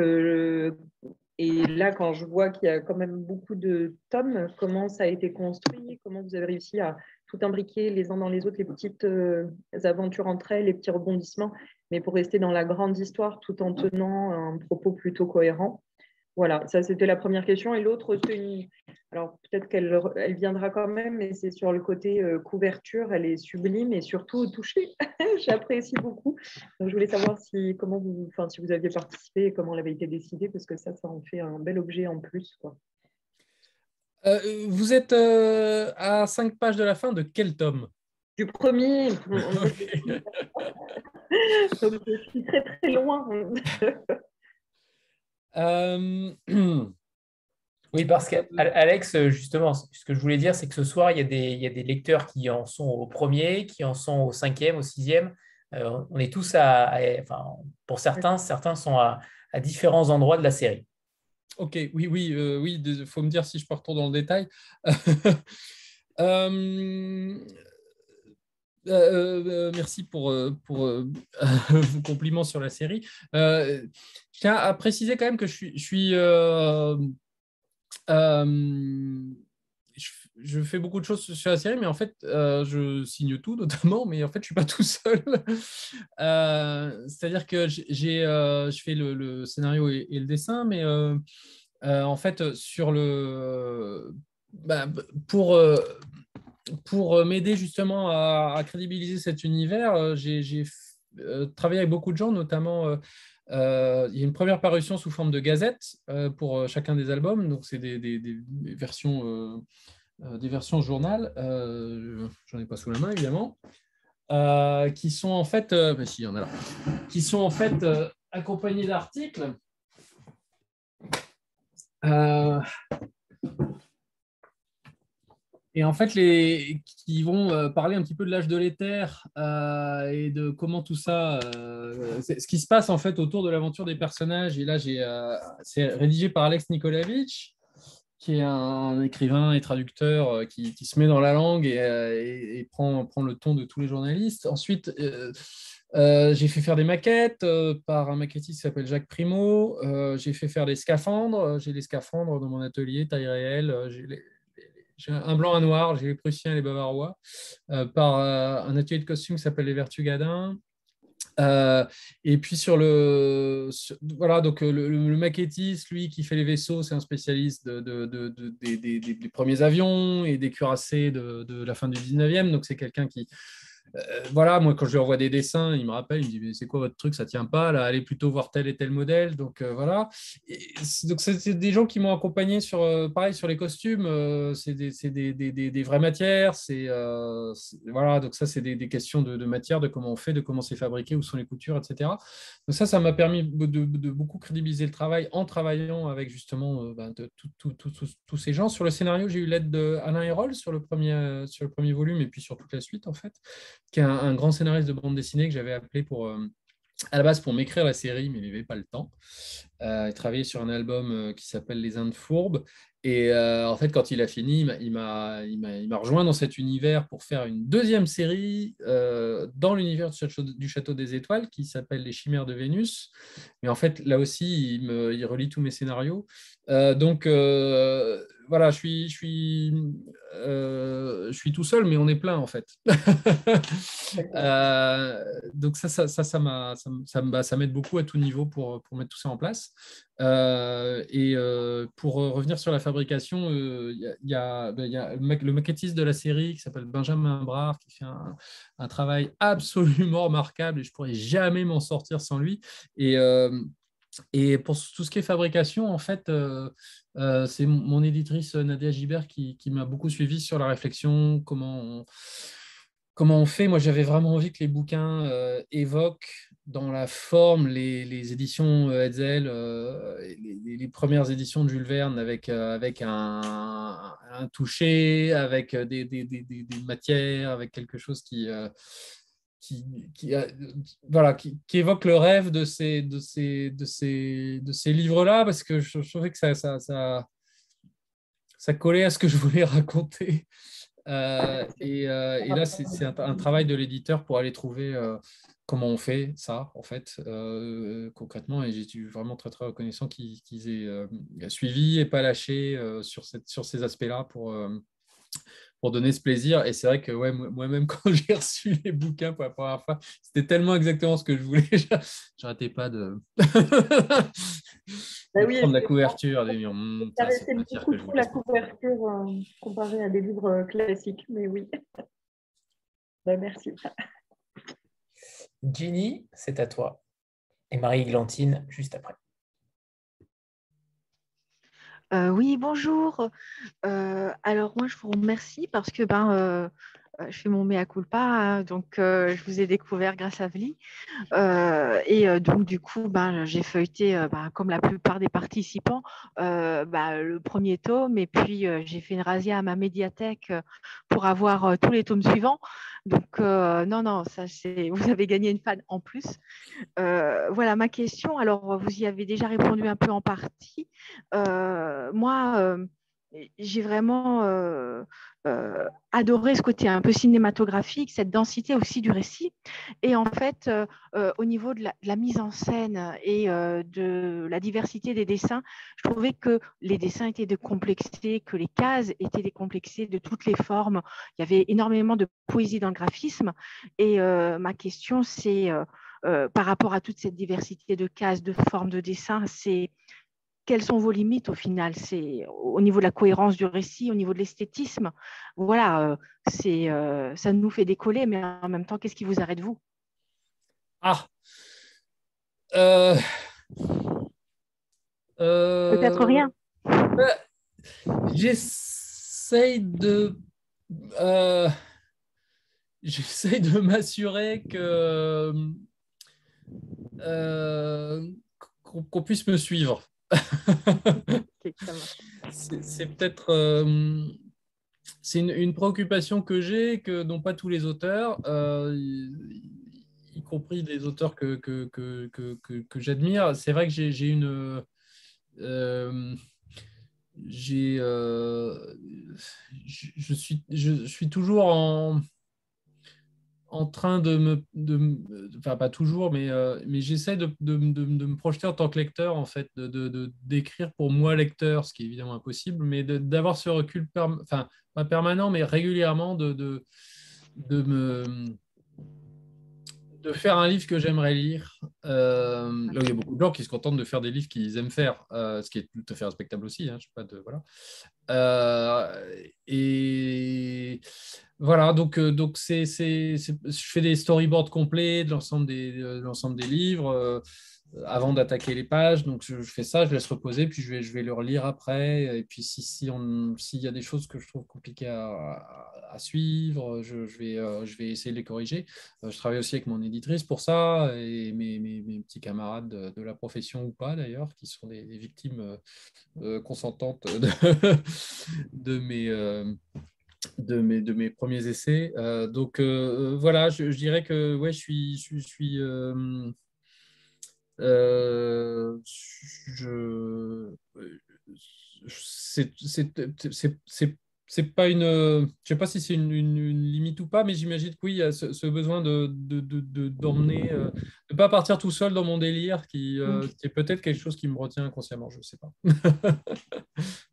et là, quand je vois qu'il y a quand même beaucoup de tomes, comment ça a été construit, comment vous avez réussi à tout imbriquer les uns dans les autres, les petites euh, aventures entre elles, les petits rebondissements, mais pour rester dans la grande histoire tout en tenant un propos plutôt cohérent. Voilà, ça c'était la première question. Et l'autre, c'est une... Alors peut-être qu'elle elle viendra quand même, mais c'est sur le côté euh, couverture, elle est sublime et surtout touchée. [laughs] J'apprécie beaucoup. Donc je voulais savoir si, comment vous, enfin, si vous aviez participé et comment elle avait été décidée, parce que ça, ça en fait un bel objet en plus. Quoi. Euh, vous êtes euh, à cinq pages de la fin de quel tome? Du premier. [laughs] Donc je suis très très loin. [laughs] Euh, [clears throat] oui, parce qu'Alex, justement, ce que je voulais dire, c'est que ce soir, il y, a des, lecteurs qui en sont au premier, qui en sont au cinquième, au sixième. Euh, on est tous à, pour certains, certains sont à, différents endroits de la série. Ok, oui, oui, euh, oui, faut me dire si je peux retourner dans le détail. [laughs] Euh, euh, merci pour, euh, pour [laughs] vos compliments sur la série. je tiens à préciser quand même que je suis, je, fais beaucoup de choses sur la série, mais en fait, je signe tout [laughs] notamment, mais en fait, je suis pas tout seul. C'est-à-dire que je fais le, scénario et, le dessin, mais en fait, sur le, bah, pour pour euh, m'aider justement à, crédibiliser cet univers, euh, j'ai euh, travaillé avec beaucoup de gens, notamment il y a une première parution sous forme de gazette pour chacun des albums, donc c'est des, versions, des versions journal, j'en ai pas sous la main évidemment, qui sont en fait, bah, si, qui sont en fait accompagnés d'articles. Et en fait, les, qui vont euh, parler un petit peu de l'âge de l'éther euh, et de comment tout ça, euh, ce qui se passe en fait autour de l'aventure des personnages. Et là, c'est rédigé par Alex Nikolavitch, qui est un écrivain et traducteur qui, se met dans la langue et, prend, prend, le ton de tous les journalistes. Ensuite, j'ai fait faire des maquettes par un maquettiste qui s'appelle Jacques Primo. j'ai fait faire des scaphandres. J'ai des scaphandres dans mon atelier, taille réelle. Les, un blanc, un noir, j'ai les Prussiens et les Bavarois, euh, par euh, un atelier de costume qui s'appelle les Vertugadins. Euh, et puis sur le voilà donc le, maquettiste lui qui fait les vaisseaux c'est un spécialiste de, des, premiers avions et des cuirassés de, la fin du 19e donc c'est quelqu'un qui euh, voilà, moi, quand je lui envoie des dessins, il me rappelle, il me dit C'est quoi votre truc? Ça tient pas, là, allez plutôt voir tel et tel modèle. Donc, euh, voilà. donc, c'est des gens qui m'ont accompagné sur, euh, pareil, sur les costumes. c'est des, des, des, vraies matières. C'est, voilà, donc, ça, c'est des, questions de, de, matière, de comment on fait, de comment c'est fabriqué, où sont les coutures, etc. Donc, ça, ça m'a permis de, beaucoup crédibiliser le travail en travaillant avec justement ben, tous ces gens. Sur le scénario, j'ai eu l'aide d'Alain Hérol sur sur le premier volume et puis sur toute la suite, en fait qui est un, grand scénariste de bande dessinée que j'avais appelé pour, euh, à la base pour m'écrire la série, mais il n'avait pas le temps. Euh, il travaillait sur un album euh, qui s'appelle Les Indes Fourbes. Et en fait, quand il a fini, il m'a rejoint dans cet univers pour faire une deuxième série dans l'univers du château, des Étoiles qui s'appelle Les Chimères de Vénus. Mais en fait, là aussi, il, me, il relie tous mes scénarios. donc, voilà, je suis, je, suis, je suis tout seul, mais on est plein en fait. [laughs] donc ça, ça, ça, ça, ça, ça m'aide beaucoup à tout niveau pour, pour mettre tout ça en place. et pour revenir sur la fabrication, il y, a, ben, y a le maquettiste de la série qui s'appelle Benjamin Brard qui fait un, un, travail absolument remarquable et je pourrais jamais m'en sortir sans lui. Et et pour tout ce qui est fabrication, en fait, euh, euh, c'est mon éditrice Nadia Gibert qui, m'a beaucoup suivi sur la réflexion, comment on, fait. Moi, j'avais vraiment envie que les bouquins euh, évoquent dans la forme les, éditions Hetzel, les, premières éditions de Jules Verne avec, un, toucher, avec des, matières, avec quelque chose qui qui, voilà, qui, évoque le rêve de ces, de ces, de ces, de ces livres-là, parce que je, trouvais que ça, ça, ça, collait à ce que je voulais [laughs] raconter. Euh, et, euh, et, là, c'est un, travail de l'éditeur pour aller trouver euh, comment on fait ça, en fait, concrètement. Et j'ai vraiment très, très reconnaissant qu'ils aient suivi et pas lâché sur, cette, sur ces aspects-là pour pour donner ce plaisir. Et c'est vrai que ouais, moi-même, [laughs] quand j'ai reçu les bouquins pour la première fois, c'était tellement exactement ce que je voulais. [laughs] J'arrêtais pas [laughs] de, bah oui, prendre la couverture. Des... Mmh, ça, beaucoup trop la couverture euh, comparée à des livres euh, classiques, mais oui. bah, merci. Ginny, c'est à toi. Et Marie-Glantine, juste après. Euh, oui, bonjour. Euh, alors moi, je vous remercie parce que ben, euh, je fais mon mea culpa, donc je vous ai découvert grâce à Vli. et donc du coup, ben, j'ai feuilleté, ben, comme la plupart des participants, ben, le premier tome, et puis j'ai fait une razzia à ma médiathèque pour avoir tous les tomes suivants. Donc, non, non, ça, c'est, vous avez gagné une fan en plus. Voilà ma question. Alors, vous y avez déjà répondu un peu en partie. Moi, j'ai vraiment euh, euh, adoré ce côté un peu cinématographique, cette densité aussi du récit. Et en fait, euh, au niveau de la, mise en scène et de la diversité des dessins, je trouvais que les dessins étaient décomplexés, que les cases étaient décomplexées de toutes les formes. Il y avait énormément de poésie dans le graphisme. Et ma question, c'est par rapport à toute cette diversité de cases, de formes de dessins, c'est quelles sont vos limites au final? C'est au niveau de la cohérence du récit, au niveau de l'esthétisme. Voilà, euh, c'est euh, ça nous fait décoller, mais en même temps, qu'est-ce qui vous arrête vous? Ah euh, Peut-être rien. J'essaye de j'essaye de m'assurer que qu'on puisse me suivre [laughs] c'est peut-être euh, c'est une, préoccupation que j'ai, que n'ont pas tous les auteurs, euh, y, compris des auteurs que, que, que, que, j'admire. C'est vrai que j'ai une. Euh, j'ai, je, suis, je suis toujours en en train de me, de, enfin pas toujours, mais, euh, mais j'essaie de, me projeter en tant que lecteur, en fait, de d'écrire pour moi lecteur, ce qui est évidemment impossible, mais d'avoir ce recul, enfin pas permanent, mais régulièrement de, de, me de faire un livre que j'aimerais lire. Euh, il y a beaucoup de gens qui se contentent de faire des livres qu'ils aiment faire, euh, ce qui est tout à fait respectable aussi. Hein, je sais pas de, voilà. Euh, et voilà, donc, donc je fais des storyboards complets de l'ensemble des, de l'ensemble des livres avant d'attaquer les pages. Donc, je, fais ça, je laisse reposer, puis je vais, je vais le relire après. Et puis, si, si s'il y a des choses que je trouve compliquées à, suivre, je, vais, euh, je vais essayer de les corriger. Euh, je travaille aussi avec mon éditrice pour ça et mes, petits camarades de, la profession ou pas d'ailleurs, qui sont des, victimes euh, consentantes de, [laughs] mes de mes, de mes premiers essais. donc voilà, je, dirais que ouais, je suis, je, suis euh, je, c'est pas une. Je sais pas si c'est une, limite ou pas, mais j'imagine que oui, il y a ce, besoin de d'emmener, de, de, euh, de, pas partir tout seul dans mon délire, qui, euh, qui est peut-être quelque chose qui me retient inconsciemment, je ne sais pas. [laughs]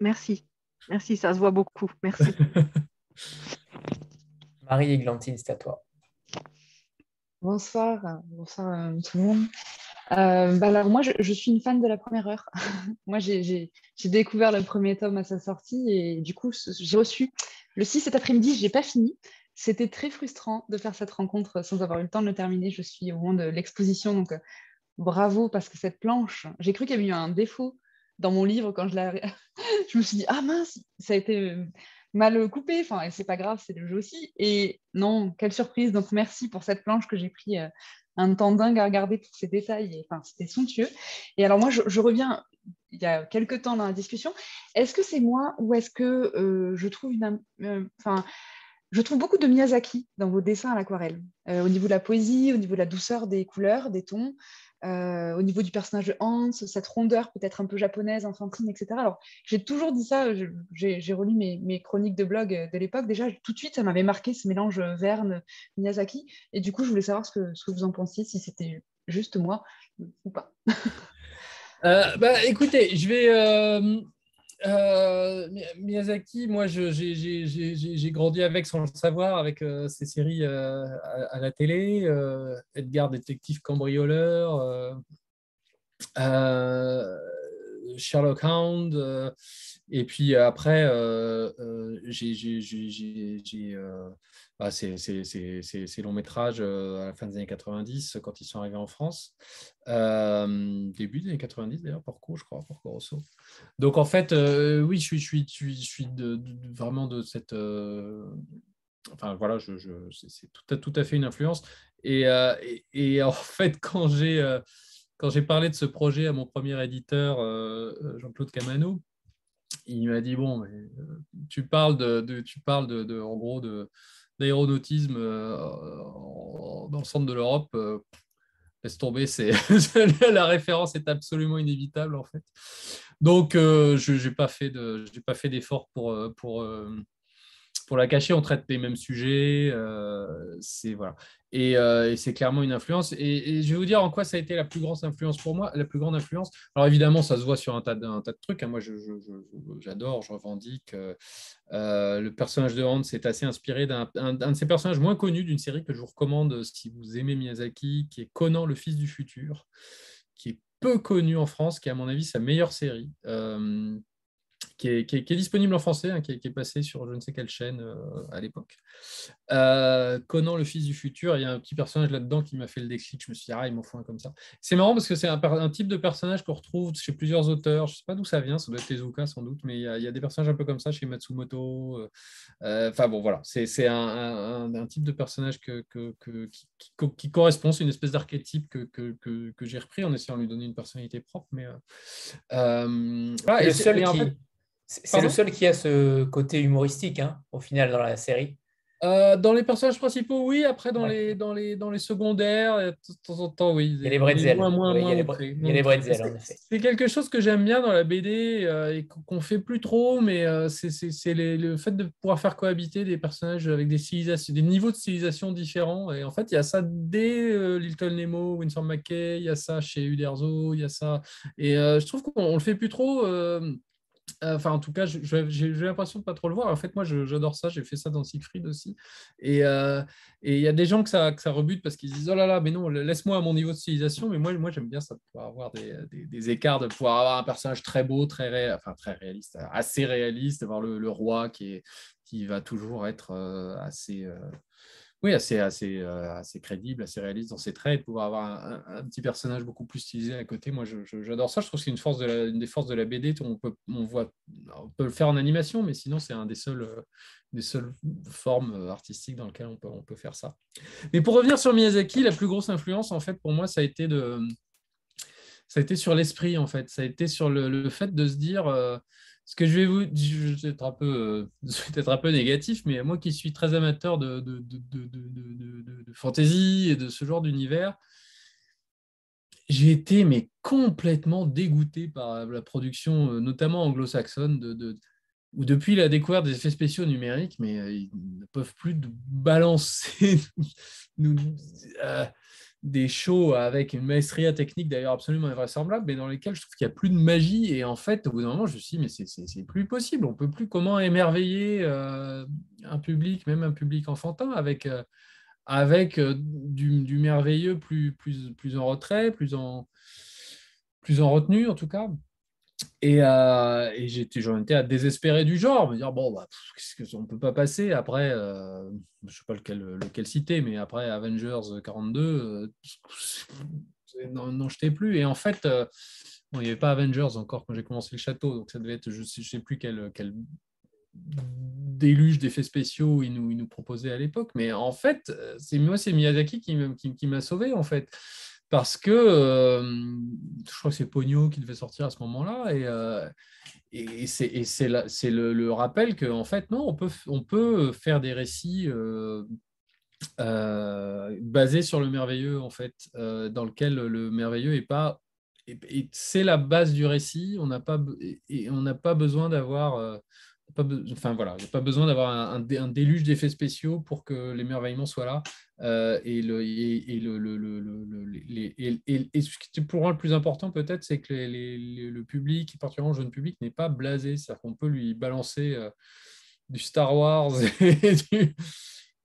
Merci. Merci, ça se voit beaucoup. Merci. [laughs] Marie Églantine, c'est à toi. Bonsoir, bonsoir tout le monde. Euh, bah alors moi, je, suis une fan de la première heure. [laughs] moi, j'ai découvert le premier tome à sa sortie et du coup, j'ai reçu le 6 cet après-midi. Je n'ai pas fini. C'était très frustrant de faire cette rencontre sans avoir eu le temps de le terminer. Je suis au moment de l'exposition, donc euh, bravo parce que cette planche, j'ai cru qu'il y avait eu un défaut dans mon livre quand je l'ai. [laughs] je me suis dit ah mince, ça a été euh, mal coupé. Enfin, c'est pas grave, c'est le jeu aussi. Et non, quelle surprise. Donc merci pour cette planche que j'ai pris un temps dingue à regarder tous ces détails. enfin, c'était somptueux. Et alors moi, je, reviens il y a quelques temps dans la discussion. Est-ce que c'est moi ou est-ce que euh, je trouve une, euh, je trouve beaucoup de Miyazaki dans vos dessins à l'aquarelle, euh, au niveau de la poésie, au niveau de la douceur des couleurs, des tons. Euh, au niveau du personnage de Hans, cette rondeur peut-être un peu japonaise, enfantine, etc. Alors, j'ai toujours dit ça, j'ai relu mes, chroniques de blog de l'époque. Déjà, tout de suite, ça m'avait marqué ce mélange Verne-Miyazaki. Et du coup, je voulais savoir ce que, vous en pensiez, si c'était juste moi ou pas. Euh, bah, écoutez, je vais, euh, euh, Miyazaki, moi, j'ai grandi avec, sans le savoir, avec euh, ces séries euh, à, la télé, Edgar, détective cambrioleur, Sherlock Hound, et puis après, j'ai bah, ces, longs métrages euh, à la fin des années 90 quand ils sont arrivés en France. Euh, début des années 90 d'ailleurs, Porco, je crois, Porco Rosso. Donc en fait, euh, oui, je suis, je suis, je suis de, vraiment de cette. enfin voilà, je, c'est tout à, tout à fait une influence. Et, et, en fait, quand j'ai quand j'ai parlé de ce projet à mon premier éditeur, Jean-Claude Camano, il m'a dit bon, tu parles de, tu parles de, en gros de d'aéronautisme euh, dans le centre de l'Europe, euh, laisse tomber, c'est [laughs] la référence est absolument inévitable en fait. Donc, euh, je n'ai pas fait d'effort pour, pour, pour la cacher, on traite les mêmes sujets. Euh, c'est voilà. Euh, et, c'est clairement une influence. Et, je vais vous dire en quoi ça a été la plus grande influence pour moi. La plus grande influence. Alors évidemment, ça se voit sur un tas de, trucs. Hein. Moi, j'adore, je, revendique. Euh, le personnage de Hans est assez inspiré d'un de ses personnages moins connus d'une série que je vous recommande si vous aimez Miyazaki, qui est Conan, le fils du futur, qui est peu connu en France, qui est à mon avis sa meilleure série qui est, disponible en français, hein, qui, est, passé sur je ne sais quelle chaîne euh, à l'époque. Euh, Conan, le fils du futur, il y a un petit personnage là-dedans qui m'a fait le déclic. Je me suis dit, ah, il m'en faut un comme ça. C'est marrant parce que c'est un, type de personnage qu'on retrouve chez plusieurs auteurs. Je ne sais pas d'où ça vient, ça doit être Tezuka sans doute, mais il y, a, des personnages un peu comme ça chez Matsumoto. Euh, enfin bon, voilà, c'est un, type de personnage que, qui, correspond, c'est une espèce d'archétype que, que, j'ai repris en essayant de lui donner une personnalité propre. Mais, et, seul qui... C'est le seul qui a ce côté humoristique, hein, au final, dans la série. Euh, dans les personnages principaux, oui. Après, dans, les, dans, les, dans les secondaires, de temps en temps, oui. Il y a les bretzels. il y a les, bretzels, en effet. C'est quelque chose que j'aime bien dans la BD euh, et qu'on fait plus trop, mais euh, c'est le fait de pouvoir faire cohabiter des personnages avec des, civilisations, des niveaux de civilisation différents. Et en fait, il y a ça dès Little Nemo, Winsor McKay, il y a ça chez Uderzo, il y a ça. Et je trouve qu'on le fait plus trop euh, enfin, en tout cas, j'ai l'impression de pas trop le voir. En fait, moi, j'adore ça. J'ai fait ça dans Siegfried aussi. Euh, et il y a des gens que ça, rebute parce qu'ils disent Oh là là, mais non, laisse-moi à mon niveau de stylisation. Mais moi, j'aime bien ça, de pouvoir avoir des, écarts, de pouvoir avoir un personnage très beau, très, enfin, très réaliste, assez réaliste, avoir le, roi qui va toujours être euh, assez oui, euh, assez crédible, assez réaliste dans ses traits, et pouvoir avoir un, petit personnage beaucoup plus stylisé à côté. Moi, j'adore ça. Je trouve que c'est une, des forces de la BD. On peut, le faire en animation, mais sinon, c'est un des seuls, euh, des seules formes euh, artistiques dans lesquelles on peut, faire ça. Mais pour revenir sur Miyazaki, la plus grosse influence, en fait, pour moi, ça a été de ça a été sur l'esprit en fait. Ça a été sur le fait de se dire, ce que je vais vous je vais être un peu, euh, [laughs] être un peu négatif, mais moi qui suis très amateur de, de, de, de fantasy et de ce genre d'univers, j'ai été mais complètement dégoûté par la production, euh, notamment anglo-saxonne, de, où depuis la découverte des effets spéciaux numériques, mais euh, ils ne peuvent plus balancer [laughs] nous, des shows avec une maestria technique d'ailleurs absolument invraisemblable, mais dans lesquels je trouve qu'il n'y a plus de magie. Et en fait, au bout d'un moment, je me suis dit, mais c'est plus possible. On peut plus comment émerveiller euh, un public, même un public enfantin, avec, euh, avec euh, du, merveilleux plus, plus, plus en retrait, plus en, plus en retenue en tout cas. Et, euh, et j'étais, j'en étais à désespérer du genre, me dire bon, bah, qu'est-ce qu'on peut pas passer après, euh, je sais pas lequel, lequel citer, mais après Avengers 42, euh, n'en jetais plus. Et en fait, euh, il n'y avait pas Avengers encore quand j'ai commencé le château, donc ça devait être, je ne sais, plus quel, quel déluge d'effets spéciaux il nous, il nous proposait à l'époque. Mais en fait, c'est moi, c'est Miyazaki qui, qui, qui m'a sauvé en fait parce que euh, je crois que c'est Pogno qui devait sortir à ce moment-là, et, euh, c'est le, rappel qu'en en fait, non, on peut, faire des récits euh, basés sur le merveilleux, en fait, dans lequel le merveilleux est pas. C'est la base du récit, on n'a pas, besoin d'avoir enfin voilà, pas besoin d'avoir un, un, déluge d'effets spéciaux pour que l'émerveillement soit là. Euh, et, le, et, le, le, le et, ce qui pour moi le plus important peut-être, c'est que les, le public, particulièrement le jeune public, n'est pas blasé. C'est-à-dire qu'on peut lui balancer euh, du Star Wars [laughs]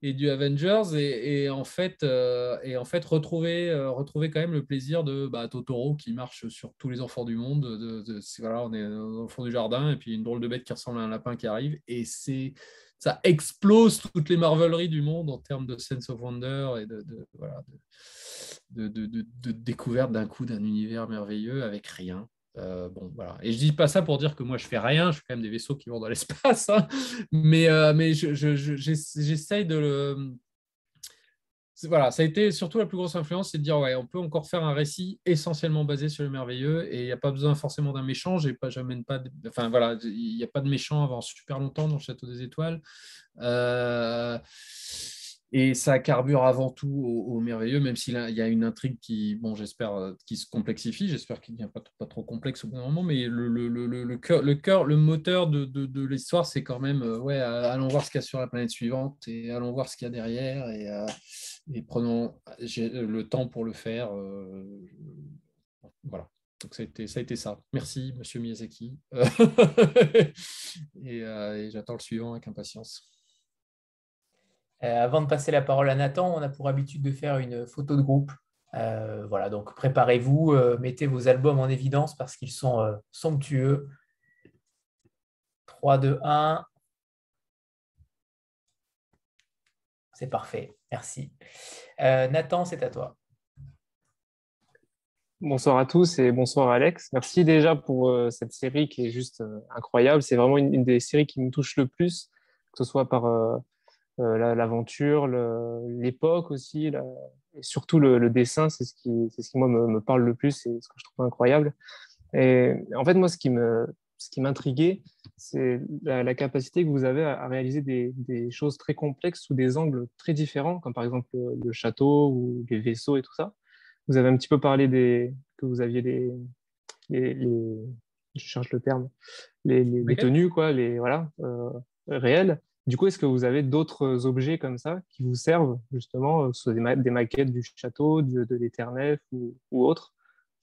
et du, Avengers et, en fait euh, et en fait retrouver retrouver quand même le plaisir de bah, Totoro qui marche sur tous les enfants du monde de, voilà on est dans le fond du jardin et puis une drôle de bête qui ressemble à un lapin qui arrive et c'est ça explose toutes les marveleries du monde en termes de sense of wonder et de, voilà, de, de découverte d'un coup d'un univers merveilleux avec rien euh, bon, voilà. Et je dis pas ça pour dire que moi je fais rien, je fais quand même des vaisseaux qui vont dans [laughs] l'espace, hein. mais, euh, mais j'essaye de le. Voilà, ça a été surtout la plus grosse influence, c'est de dire ouais, on peut encore faire un récit essentiellement basé sur le merveilleux et il n'y a pas besoin forcément d'un méchant. J'amène pas, enfin voilà, il n'y a pas de méchant avant super longtemps dans le Château des Étoiles. Euh, et ça carbure avant tout au, merveilleux, même s'il y a une intrigue qui, bon, j'espère, euh, qui se complexifie. J'espère qu'il a pas, pas, trop complexe au d'un moment. Mais le, cœur, le, moteur de, l'histoire, c'est quand même, euh, ouais, allons voir ce qu'il y a sur la planète suivante et allons voir ce qu'il y a derrière et, euh, prenons le temps pour le faire. voilà. Donc ça a, été, ça a été ça. Merci, monsieur Miyazaki. [laughs] et, et j'attends le suivant avec impatience. Euh, avant de passer la parole à Nathan, on a pour habitude de faire une photo de groupe. Euh, voilà, donc préparez-vous, euh, mettez vos albums en évidence parce qu'ils sont somptueux. 3, 2, 1. C'est parfait, merci. Nathan, c'est à toi. Bonsoir à tous et bonsoir Alex. Merci déjà pour cette série qui est juste incroyable. C'est vraiment une, des séries qui me touche le plus, que ce soit par l'aventure, l'époque aussi, et surtout le, dessin, c'est ce qui, c'est ce qui moi me, parle le plus, c'est ce que je trouve incroyable. Et en fait, moi, ce qui me, ce qui m'intriguait, c'est la, capacité que vous avez à, réaliser des, des, choses très complexes sous des angles très différents, comme par exemple le, château ou les vaisseaux et tout ça. Vous avez un petit peu parlé des, que vous aviez les, les, je cherche le terme, les, les, tenues, quoi, les voilà, euh, réelles. Du coup, est-ce que vous avez d'autres objets comme ça qui vous servent justement, euh, soit des, maquettes du château, de, l'éternel ou, ou autre,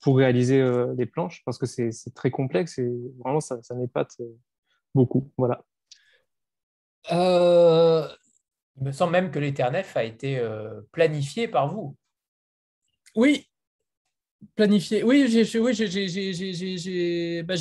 pour réaliser euh, des planches? Parce que c'est très complexe et vraiment, ça, ça m'épate euh, beaucoup. Voilà. Il me semble même que l'éternel a été planifié par vous. Oui, Planifier. Oui, j'ai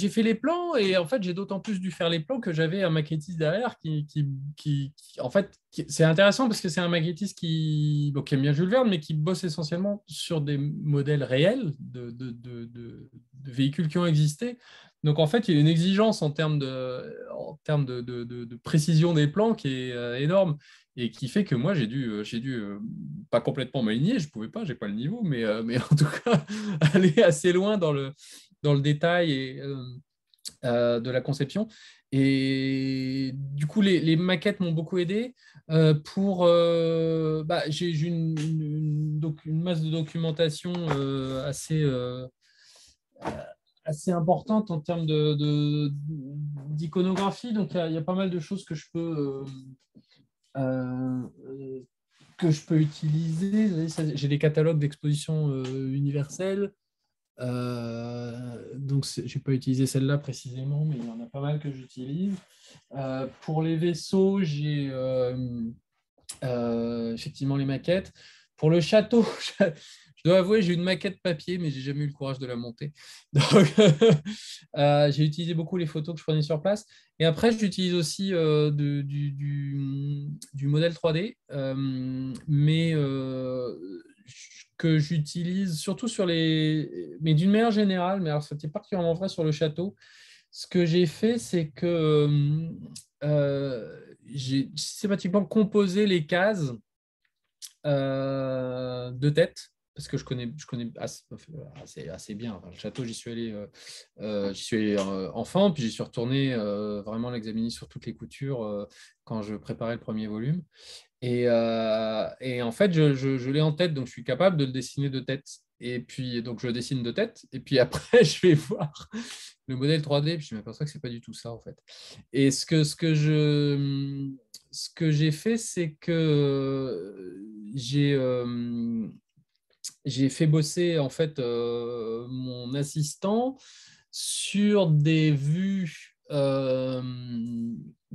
fait les plans et en fait, j'ai d'autant plus dû faire les plans que j'avais un maquettiste derrière qui, en fait, c'est intéressant parce que c'est un maquettiste qui, bon, aime bien Jules Verne, mais qui bosse essentiellement sur des modèles réels de, véhicules qui ont existé. Donc en fait, il y a une exigence en termes de précision des plans qui est euh, énorme et qui fait que moi j'ai dû, euh, j'ai dû euh, pas complètement m'aligner, je pouvais pas, j'ai pas le niveau, mais, euh, mais [laughs] en tout cas [laughs] aller assez loin dans le, dans le détail et, de la conception. Et du coup, les, maquettes m'ont beaucoup aidé. pour, bah, j'ai une, une, masse de documentation assez assez importante en termes d'iconographie. De, Donc, il y, a pas mal de choses que je peux, que je peux utiliser. J'ai des catalogues d'exposition euh, universelles. Euh, donc, je n'ai pas utilisé celle-là précisément, mais il y en a pas mal que j'utilise. Euh, pour les vaisseaux, j'ai effectivement les maquettes. Pour le château, [laughs] dois avouer, j'ai une maquette papier, mais j'ai jamais eu le courage de la monter. [laughs] Donc, euh, j'ai utilisé beaucoup les photos que je prenais sur place. Et après, j'utilise aussi euh, du, du, modèle 3D, euh, mais que j'utilise surtout sur les. Mais d'une manière générale, mais alors c'était particulièrement vrai sur le château. Ce que j'ai fait, c'est que j'ai systématiquement composé les cases de tête parce que je connais, je connais assez, assez, bien. le château, j'y suis allé, euh, euh, suis allé euh, enfant, puis j'y suis retourné vraiment l'examiner sur toutes les coutures quand je préparais le premier volume. Et, et en fait, je, je, l'ai en tête, donc je suis capable de le dessiner de tête. Et puis, donc, je dessine de tête. Et puis après, [laughs] je vais voir le modèle 3D, puis je m'aperçois que ce n'est pas du tout ça, en fait. Et ce que, ce que je ce que j'ai fait, c'est que j'ai j'ai fait bosser en fait euh, mon assistant sur des vues euh,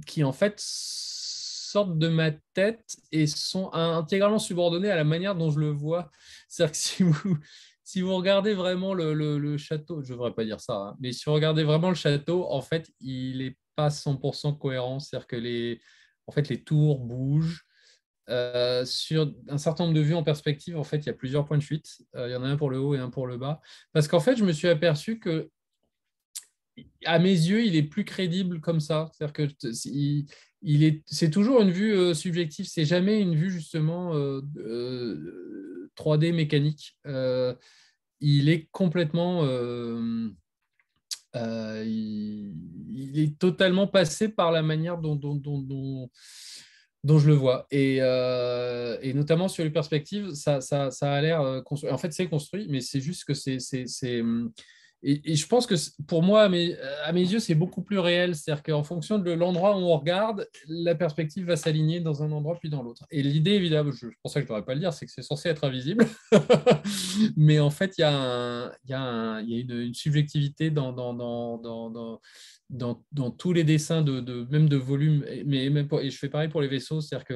qui en fait sortent de ma tête et sont intégralement subordonnées à la manière dont je le vois. C'est-à-dire que si vous, si vous regardez vraiment le, le, château, je ne devrais pas dire ça, hein, mais si vous regardez vraiment le château, en fait, il n'est pas 100% cohérent. C'est-à-dire que les, en fait, les tours bougent. Euh, sur un certain nombre de vues en perspective, en fait, il y a plusieurs points de fuite. Euh, il y en a un pour le haut et un pour le bas. Parce qu'en fait, je me suis aperçu que, à mes yeux, il est plus crédible comme ça. C'est-à-dire que c'est toujours une vue euh, subjective. C'est jamais une vue justement 3D mécanique. il est complètement il, est totalement passé par la manière dont je le vois. Et, euh, et, notamment sur les perspectives, ça, ça, a l'air euh, construit. En fait, c'est construit, mais c'est juste que c'est. Hum, et, et, je pense que pour moi, à mes, à mes yeux, c'est beaucoup plus réel. C'est-à-dire qu'en fonction de l'endroit où on regarde, la perspective va s'aligner dans un endroit puis dans l'autre. Et l'idée, évidemment, je, pour ça que je ne devrais pas le dire, c'est que c'est censé être invisible. [laughs] mais en fait, il y a, un, y a, un, y a une, subjectivité dans, dans dans, tous les dessins, de, même de volume, mais même et je fais pareil pour les vaisseaux, c'est-à-dire que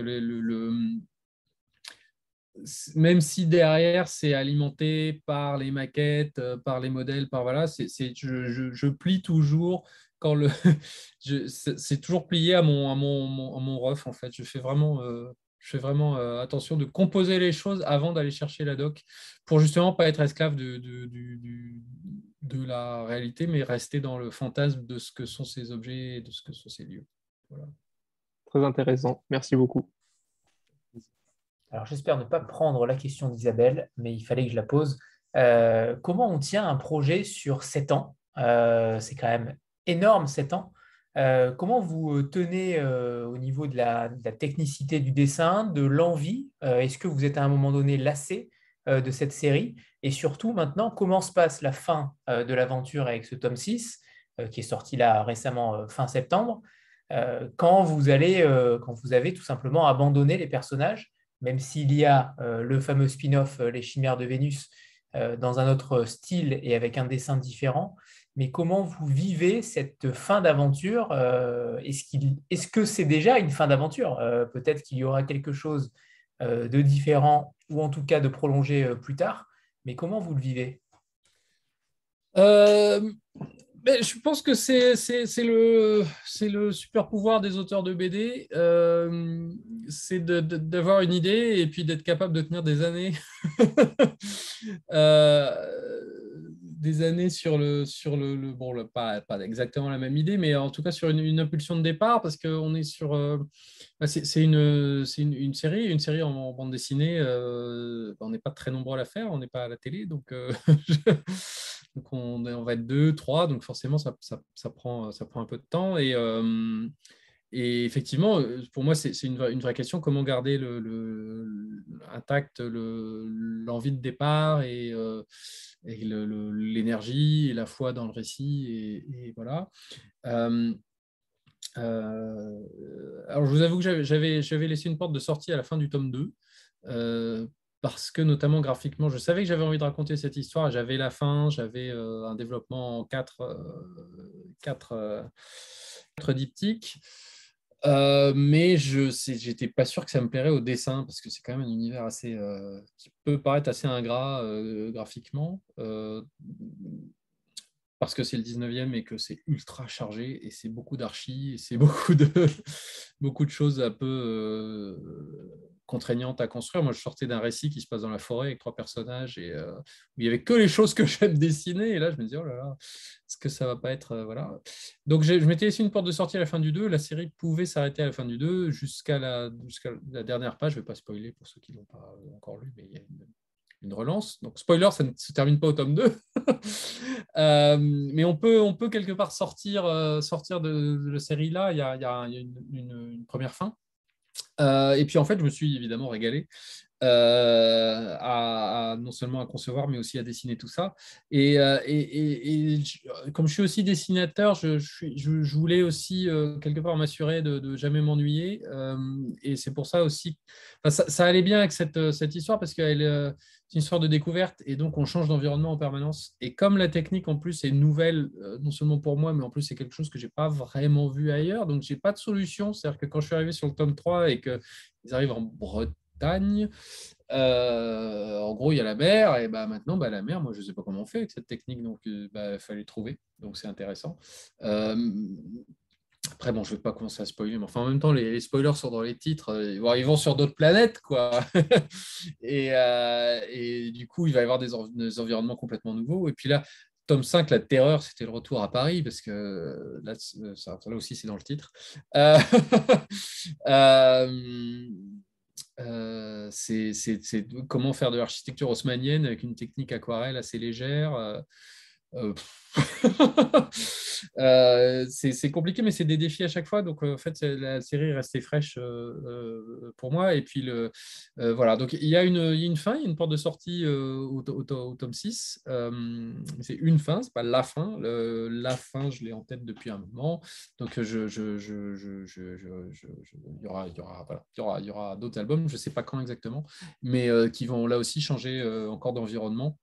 même si derrière c'est alimenté par les maquettes, euh, par les modèles, par voilà, c'est, je, plie toujours [laughs] c'est, toujours plié à mon, à mon, à mon ref en fait. Je fais vraiment, euh, je fais vraiment euh, attention de composer les choses avant d'aller chercher la doc pour justement pas être esclave de, de, de, de la réalité, mais rester dans le fantasme de ce que sont ces objets et de ce que sont ces lieux. Très intéressant. Merci beaucoup. Alors j'espère ne pas prendre la question d'Isabelle, mais il fallait que je la pose. Euh, comment on tient un projet sur 7 ans? Euh, C'est quand même énorme, 7 ans. Euh, comment vous tenez au niveau de la, technicité du dessin, de l'envie Est-ce que vous êtes à un moment donné lassé de cette série? Et surtout, maintenant, comment se passe la fin euh, de l'aventure avec ce tome 6, euh, qui est sorti là récemment, euh, fin septembre, quand vous, allez, quand vous avez tout simplement abandonné les personnages, même s'il y a le fameux spin-off Les Chimères de Vénus dans un autre style et avec un dessin différent. Mais comment vous vivez cette fin d'aventure Est-ce que c'est déjà une fin d'aventure Peut-être qu'il y aura quelque chose de différent ou en tout cas de prolongé plus tard. Mais comment vous le vivez? Euh, ben, Je pense que c'est le, super pouvoir des auteurs de BD, euh, c'est d'avoir une idée et puis d'être capable de tenir des années. [laughs] euh, des années sur le sur le, bon pas, pas exactement la même idée mais en tout cas sur une, impulsion de départ parce qu'on est sur euh, bah, c'est une, une, une, série une série en, bande dessinée euh, on n'est pas très nombreux à la faire on n'est pas à la télé donc, euh, [laughs] donc on, on, va être deux trois donc forcément ça, ça, ça, prend ça prend un peu de temps et et effectivement, pour moi, c'est une, vraie question comment garder le, intact l'envie de départ et, et l'énergie et la foi dans le récit. Et, voilà. Euh, euh, alors, je vous avoue que j'avais laissé une porte de sortie à la fin du tome 2. parce que notamment graphiquement, je savais que j'avais envie de raconter cette histoire. J'avais la fin, j'avais un développement en quatre, quatre diptyques. Euh, mais je n'étais pas sûr que ça me plairait au dessin parce que c'est quand même un univers assez euh, qui peut paraître assez ingrat euh, graphiquement parce que c'est le 19e et que c'est ultra chargé et c'est beaucoup d'archis et c'est [laughs] beaucoup de beaucoup de choses un peu contraignante à construire. Moi, je sortais d'un récit qui se passe dans la forêt avec trois personnages et euh, où il n'y avait que les choses que [laughs] j'aime dessiner. Et là, je me disais, oh là là, est-ce que ça va pas être. Euh, voilà. Donc, je m'étais laissé une porte de sortie à la fin du 2. La série pouvait s'arrêter à la fin du 2 jusqu'à la, jusqu'à la dernière page. Je ne vais pas spoiler pour ceux qui ne l'ont pas encore lu, mais il y a une, relance. Donc, spoiler, ça ne se termine pas au tome 2. [laughs] Euh, mais on peut, on peut quelque part sortir, sortir de, la série là. Il y a, il y a une première fin. Euh, et puis en fait, je me suis évidemment régalé euh, à, non seulement à concevoir, mais aussi à dessiner tout ça. Et, euh, comme je suis aussi dessinateur, je, voulais aussi quelque part m'assurer de, ne jamais m'ennuyer. et c'est pour ça aussi, ça, ça, allait bien avec cette, cette histoire parce qu'elle c'est une histoire de découverte et donc on change d'environnement en permanence. Et comme la technique en plus est nouvelle, euh, non seulement pour moi, mais en plus c'est quelque chose que je n'ai pas vraiment vu ailleurs, donc je n'ai pas de solution. C'est-à-dire que quand je suis arrivé sur le tome 3 et qu'ils arrivent en Bretagne, euh, en gros il y a la mer, et bah, maintenant bah, la mer, moi je ne sais pas comment on fait avec cette technique, donc euh, bah, il fallait trouver, donc c'est intéressant. Après, bon, je ne vais pas commencer à spoiler, mais enfin, en même temps, les, spoilers sont dans les titres. Euh, ils vont sur d'autres planètes, quoi. [laughs] Euh, et, du coup, il va y avoir des, environnements complètement nouveaux. Et puis là, tome 5, la terreur, c'était le retour à Paris, parce que là, là aussi, c'est dans le titre. Euh, [laughs] c'est comment faire de l'architecture haussmanienne avec une technique aquarelle assez légère. Euh, [laughs] euh, c'est compliqué, mais c'est des défis à chaque fois. Donc, euh, en fait, la série est restée fraîche pour moi. Et puis, voilà. Donc, il y, a une, fin, il y a une porte de sortie au, tome 6. c'est une fin, c'est pas la fin. la fin, je l'ai en tête depuis un moment. Donc, il y aura, y aura, d'autres albums, je sais pas quand exactement, mais qui vont là aussi changer encore d'environnement.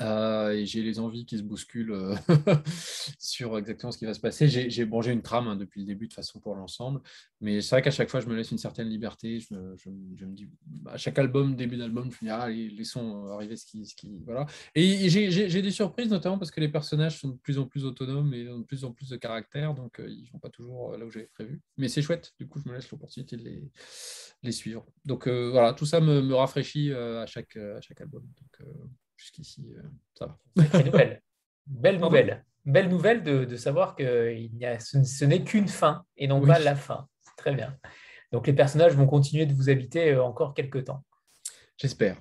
Euh, et j'ai les envies qui se bousculent euh, [laughs] sur exactement ce qui va se passer. J'ai bon, une trame hein, depuis le début de façon pour l'ensemble, mais c'est vrai qu'à chaque fois je me laisse une certaine liberté. Je me, dis, à chaque album, début d'album, je me dis, ah, laissons arriver ce qui. Ce qui voilà. Et j'ai des surprises, notamment parce que les personnages sont de plus en plus autonomes et ont de plus en plus de caractère, donc euh, ils ne vont pas toujours là où j'avais prévu. Mais c'est chouette, du coup, je me laisse l'opportunité de les, les, suivre. Donc voilà, tout ça me, rafraîchit à, chaque, à chaque album. Jusqu'ici, euh, ça va. [laughs] Belle nouvelle. Belle nouvelle de, de savoir que il y a, ce, n'est qu'une fin et non pas la fin. C'est très bien. Donc les personnages vont continuer de vous habiter euh, encore quelques temps. J'espère.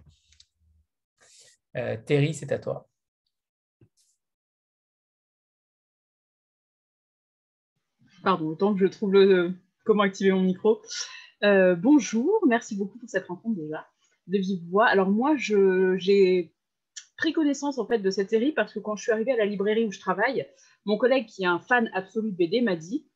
Euh, Terry, c'est à toi. Pardon, autant que je trouve le, comment activer mon micro. bonjour, merci beaucoup pour cette rencontre déjà de vive voix. Alors moi, j'ai pris connaissance en fait de cette série parce que quand je suis arrivée à la librairie où je travaille, mon collègue qui est un fan absolu de BD m'a dit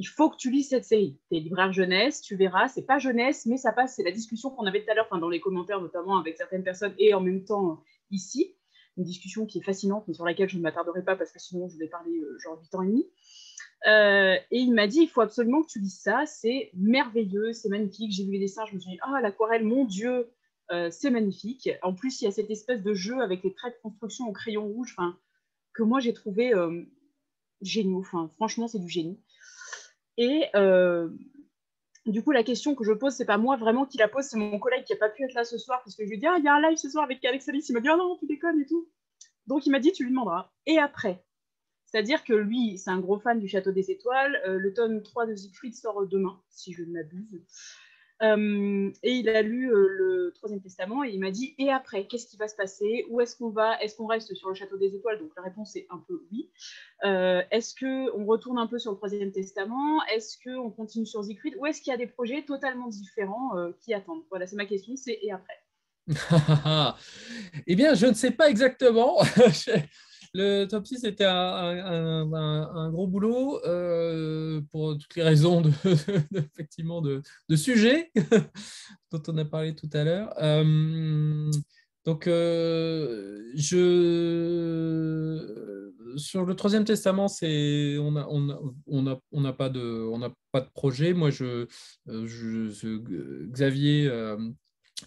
il faut que tu lises cette série. Tu es libraire jeunesse, tu verras, c'est pas jeunesse, mais ça passe, c'est la discussion qu'on avait tout à l'heure, dans les commentaires notamment avec certaines personnes et en même temps ici. Une discussion qui est fascinante, mais sur laquelle je ne m'attarderai pas parce que sinon je vais parler euh, genre 8 ans et demi. Euh, et il m'a dit il faut absolument que tu lises ça, c'est merveilleux, c'est magnifique. J'ai vu les dessins, je me suis dit ah, l'aquarelle, mon Dieu, euh, c'est magnifique. En plus, il y a cette espèce de jeu avec les traits de construction au crayon rouge que moi j'ai trouvé euh, géniaux. franchement, c'est du génie. Et euh, du coup, la question que je pose, c'est pas moi vraiment qui la pose, c'est mon collègue qui n'a pas pu être là ce soir parce que je lui ai dit ah, il y a un live ce soir avec Alex Alice. Il m'a dit ah non, tu déconnes et tout. Donc il m'a dit tu lui demanderas. Et après C'est-à-dire que lui, c'est un gros fan du Château des Étoiles. le tome 3 de Siegfried sort demain, si je ne m'abuse. Euh, et il a lu euh, le Troisième Testament et il m'a dit et après qu'est-ce qui va se passer? Où est-ce qu'on va? Est-ce qu'on reste sur le château des étoiles? Donc la réponse est un peu oui. Euh, est-ce que on retourne un peu sur le Troisième Testament? Est-ce que on continue sur Siegfried? Ou est-ce qu'il y a des projets totalement différents qui attendent? Voilà, c'est ma question. C'est et après? [laughs] Eh bien, je ne sais pas exactement. [laughs] le top 6 était un, gros boulot euh, pour toutes les raisons de, [laughs] effectivement de, de sujets [laughs] dont on a parlé tout à l'heure. Euh, donc, euh, je, sur le troisième testament, c'est on n'a on on a, on a pas de on pas de projet. Moi, je, Xavier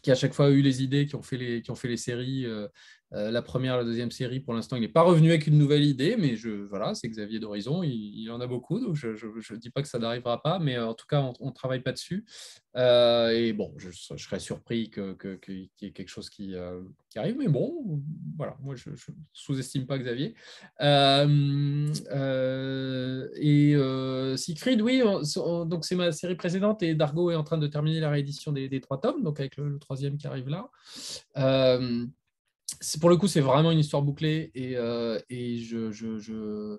qui à chaque fois a eu les idées, qui ont fait les, qui ont fait les séries, euh, euh, la première, la deuxième série, pour l'instant, il n'est pas revenu avec une nouvelle idée, mais voilà, c'est Xavier d'Horizon, il, en a beaucoup, donc je ne dis pas que ça n'arrivera pas, mais euh, en tout cas, on ne travaille pas dessus. et bon, je, serais surpris qu'il y ait quelque chose qui, arrive, mais bon, voilà, moi, je ne sous-estime pas Xavier. et Siegfried, oui, donc c'est ma série précédente, et Dargo est en train de terminer la réédition des, trois tomes, donc avec le troisième qui arrive là pour le coup, c'est vraiment une histoire bouclée et, euh, et je, je, je,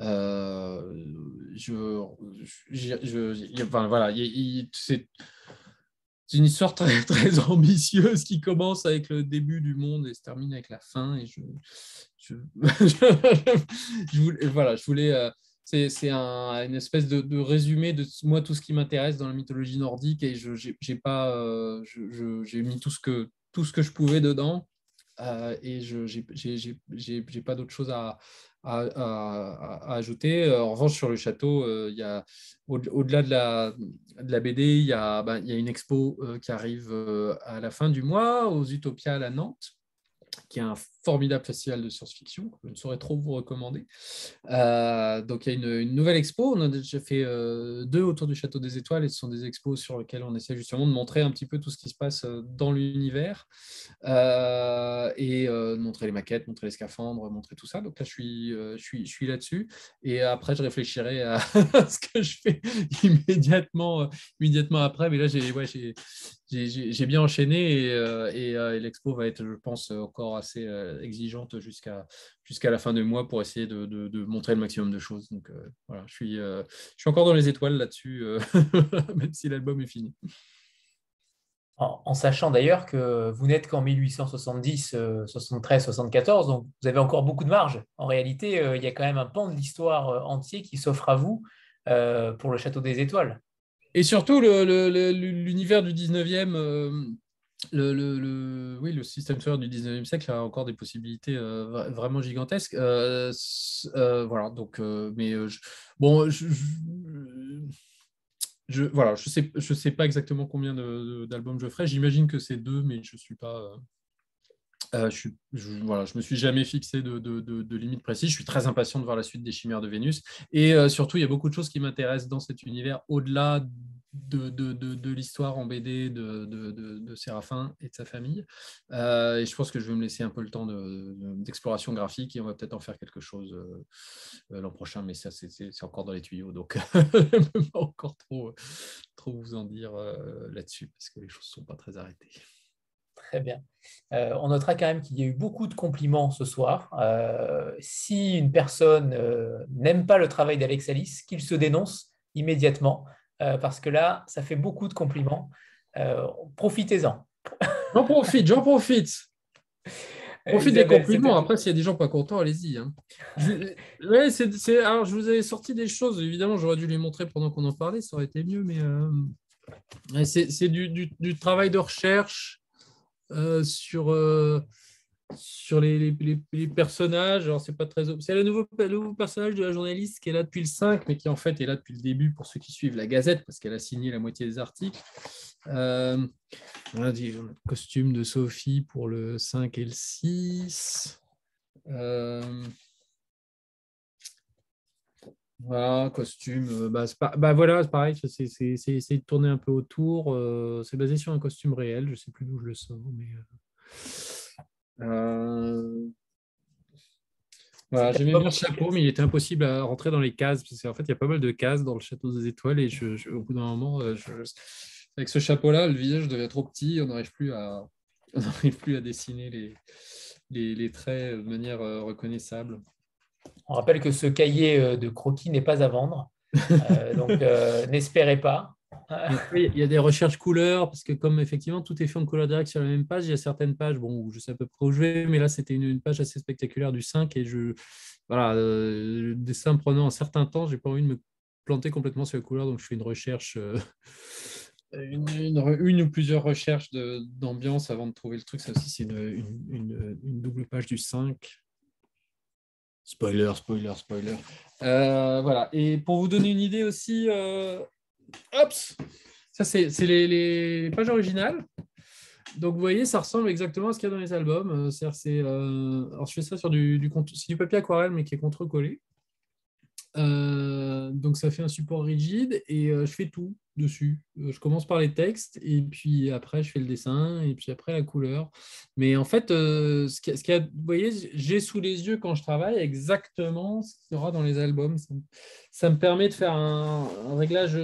euh, je, enfin, voilà, c'est une histoire très, [laughs] très ambitieuse qui commence avec le début du monde et se termine avec la fin. Et je, [laughs] voilà, je voulais. Euh, c'est un, une espèce de, de, résumé de moi tout ce qui m'intéresse dans la mythologie nordique et je j'ai pas j'ai mis tout ce que tout ce que je pouvais dedans euh, et je n'ai pas d'autre chose à, à, à, ajouter. Euh, en revanche, sur le château, euh, au-delà de, la, de la BD, il y, a, ben, y a une expo qui arrive à la fin du mois aux Utopiales à Nantes qui est un formidable festival de science-fiction, je ne saurais trop vous recommander. Euh, donc il y a une, nouvelle expo, on a déjà fait euh, deux autour du Château des Étoiles, et ce sont des expos sur lesquelles on essaie justement de montrer un petit peu tout ce qui se passe euh, dans l'univers, et montrer les maquettes, montrer les scaphandres, montrer tout ça. Donc là, je suis, je suis, je suis là-dessus, et après, je réfléchirai à [laughs] ce que je fais immédiatement, immédiatement après, mais là, j'ai ouais, j'ai bien enchaîné, et, et l'expo va être, je pense, encore assez exigeante jusqu'à la fin du mois pour essayer de, montrer le maximum de choses. Donc euh, voilà, je suis, euh, encore dans les étoiles là-dessus, euh, [laughs] même si l'album est fini. En, sachant d'ailleurs que vous n'êtes qu'en 1870, 73, 74, donc vous avez encore beaucoup de marge. En réalité, il y a quand même un pan de l'histoire entier qui s'offre à vous pour le Château des Étoiles. Et surtout, l'univers du 19e le, le, oui, le système solaire du 19e siècle a encore des possibilités euh, vraiment gigantesques. Euh, euh, voilà, donc, mais bon, je, je, voilà, je sais, sais pas exactement combien d'albums je ferai. J'imagine que c'est deux, mais je suis pas. Je, je, je me suis jamais fixé de, limite précise. Je suis très impatient de voir la suite des Chimères de Vénus. Et surtout, il y a beaucoup de choses qui m'intéressent dans cet univers au-delà de, l'histoire en BD de, Séraphin et de sa famille. Euh, et je pense que je vais me laisser un peu le temps d'exploration graphique et on va peut-être en faire quelque chose euh, euh, l'an prochain, mais ça, c'est encore dans les tuyaux, donc [laughs] je ne peux pas encore trop, trop vous en dire là-dessus parce que les choses ne sont pas très arrêtées. Très bien. on notera quand même qu'il y a eu beaucoup de compliments ce soir. si une personne n'aime pas le travail d'Alex Alice, qu'il se dénonce immédiatement. Euh, parce que là, ça fait beaucoup de compliments. Euh, profitez-en. J'en profite, j'en profite. Profite des compliments. Après, s'il y a des gens pas contents, allez-y. Hein. Je... Alors, je vous avais sorti des choses. Évidemment, j'aurais dû les montrer pendant qu'on en parlait. Ça aurait été mieux. Mais euh, c'est du, du, travail de recherche sur sur les, personnages. Alors, c'est pas très. C'est le nouveau, nouveau personnage de la journaliste qui est là depuis le 5, mais qui en fait est là depuis le début pour ceux qui suivent la Gazette, parce qu'elle a signé la moitié des articles. Euh, on a dit costume de Sophie pour le 5 et le 6. Euh, voilà, costume. Euh, bah, bah, voilà, c'est pareil, c'est essayer de tourner un peu autour. c'est basé sur un costume réel, je sais plus d'où je le sors, mais. Euh... Voilà, J'aimais bien le chapeau, mais il était impossible à rentrer dans les cases, parce qu'en fait, il y a pas mal de cases dans le château des étoiles, et je, au bout d'un moment, euh, avec ce chapeau-là, le visage devient trop petit, on n'arrive plus à, [laughs] plus à dessiner les, les, les, traits de manière euh, reconnaissable. On rappelle que ce cahier euh, de croquis n'est pas à vendre, donc [laughs] n'espérez pas. Il y a des recherches couleurs, parce que comme effectivement tout est fait en couleur directe sur la même page, il y a certaines pages, bon, je sais à peu près où je vais, mais là c'était une, page assez spectaculaire du 5 et je, voilà, euh, le dessin prenant un certain temps, j'ai pas envie de me planter complètement sur la couleur, donc je fais une recherche, euh, [laughs] une, une, ou plusieurs recherches d'ambiance avant de trouver le truc. Ça aussi, c'est une, double page du 5. Spoiler, spoiler, spoiler. Euh, voilà. Et pour vous donner une idée aussi, hop, ça c'est les, pages originales. Donc vous voyez, ça ressemble exactement à ce qu'il y a dans les albums. c'est, alors je fais ça sur du papier aquarelle, mais qui est contre-collé. Euh, donc ça fait un support rigide et euh, je fais tout dessus. Euh, je commence par les textes et puis après je fais le dessin et puis après la couleur. Mais en fait, ce qu'il ce vous voyez, j'ai sous les yeux quand je travaille exactement ce qu'il y aura dans les albums. Ça, me permet de faire un, réglage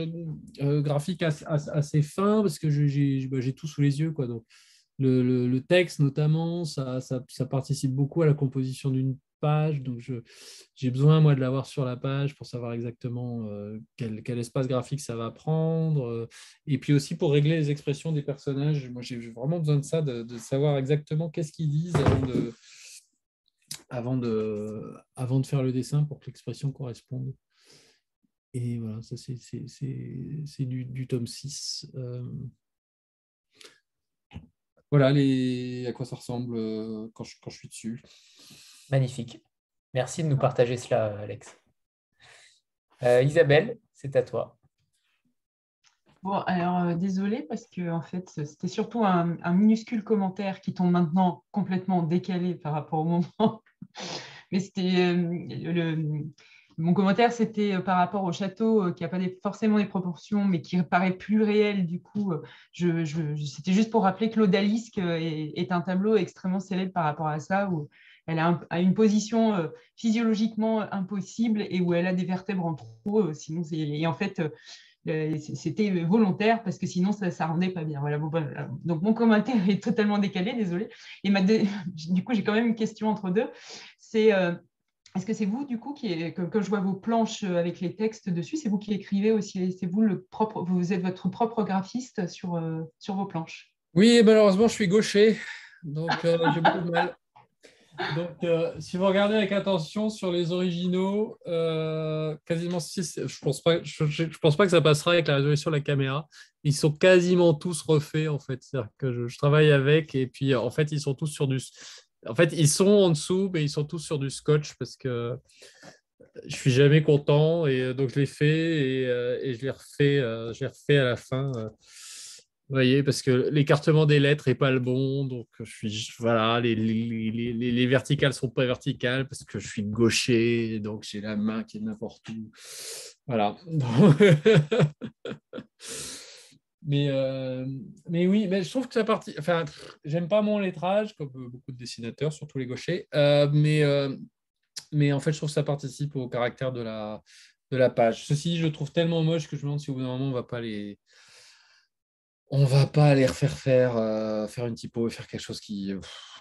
graphique assez, fin parce que bah, j'ai tout sous les yeux. Quoi. Donc, le, texte notamment, ça, participe beaucoup à la composition d'une page. Donc, j'ai besoin, moi, de l'avoir sur la page pour savoir exactement euh, quel, espace graphique ça va prendre. Euh, et puis aussi pour régler les expressions des personnages. Moi, j'ai vraiment besoin de ça, de, savoir exactement qu'est-ce qu'ils disent avant de, avant, de, avant de faire le dessin pour que l'expression corresponde. Et voilà, ça, c'est du, tome 6. Euh, voilà à quoi ça ressemble quand je suis dessus. Magnifique. Merci de nous partager cela, Alex. Euh, Isabelle, c'est à toi. Bon, alors euh, désolé parce que en fait, c'était surtout un, minuscule commentaire qui tombe maintenant complètement décalé par rapport au moment. [laughs] Mais c'était euh, mon commentaire, c'était par rapport au château qui n'a pas forcément des proportions, mais qui paraît plus réel. Du coup, je, c'était juste pour rappeler que l'Odalisque est, est, un tableau extrêmement célèbre par rapport à ça, où elle a, une position euh, physiologiquement impossible et où elle a des vertèbres en trop. Euh, sinon, et en fait, euh, c'était volontaire parce que sinon, ça ne rendait pas bien. Voilà, donc, mon commentaire est totalement décalé, désolé. Et [laughs] du coup, j'ai quand même une question entre deux. C'est est-ce que c'est vous, du coup, qui que, je vois vos planches avec les textes dessus, c'est vous qui écrivez aussi, c'est vous le propre, vous êtes votre propre graphiste sur, sur vos planches? Oui, malheureusement, je suis gaucher, donc j'ai beaucoup de mal. Donc, euh, si vous regardez avec attention sur les originaux, euh, quasiment je ne pense, pas, je, pense pas que ça passera avec la résolution de la caméra. Ils sont quasiment tous refaits, en fait. C'est-à-dire que je, travaille avec, et puis en fait, ils sont tous sur du. En fait, ils sont en dessous, mais ils sont tous sur du scotch parce que je suis jamais content, et donc je les fais et, euh, et je les refais, je les refais à la fin. Vous voyez, parce que l'écartement des lettres n'est pas le bon, donc je suis voilà, les, les, les, les verticales sont pas verticales parce que je suis gaucher, donc j'ai la main qui est n'importe où. Voilà. [laughs] mais, euh, mais oui, mais je trouve que ça partie. Enfin, j'aime pas mon lettrage, comme beaucoup de dessinateurs, surtout les gauchers, euh, mais, euh, mais en fait, je trouve que ça participe au caractère de la, de la page. Ceci, je le trouve tellement moche que je me demande si au bout d'un moment, on va pas les on va pas aller refaire faire, euh, faire une typo et faire quelque chose qui,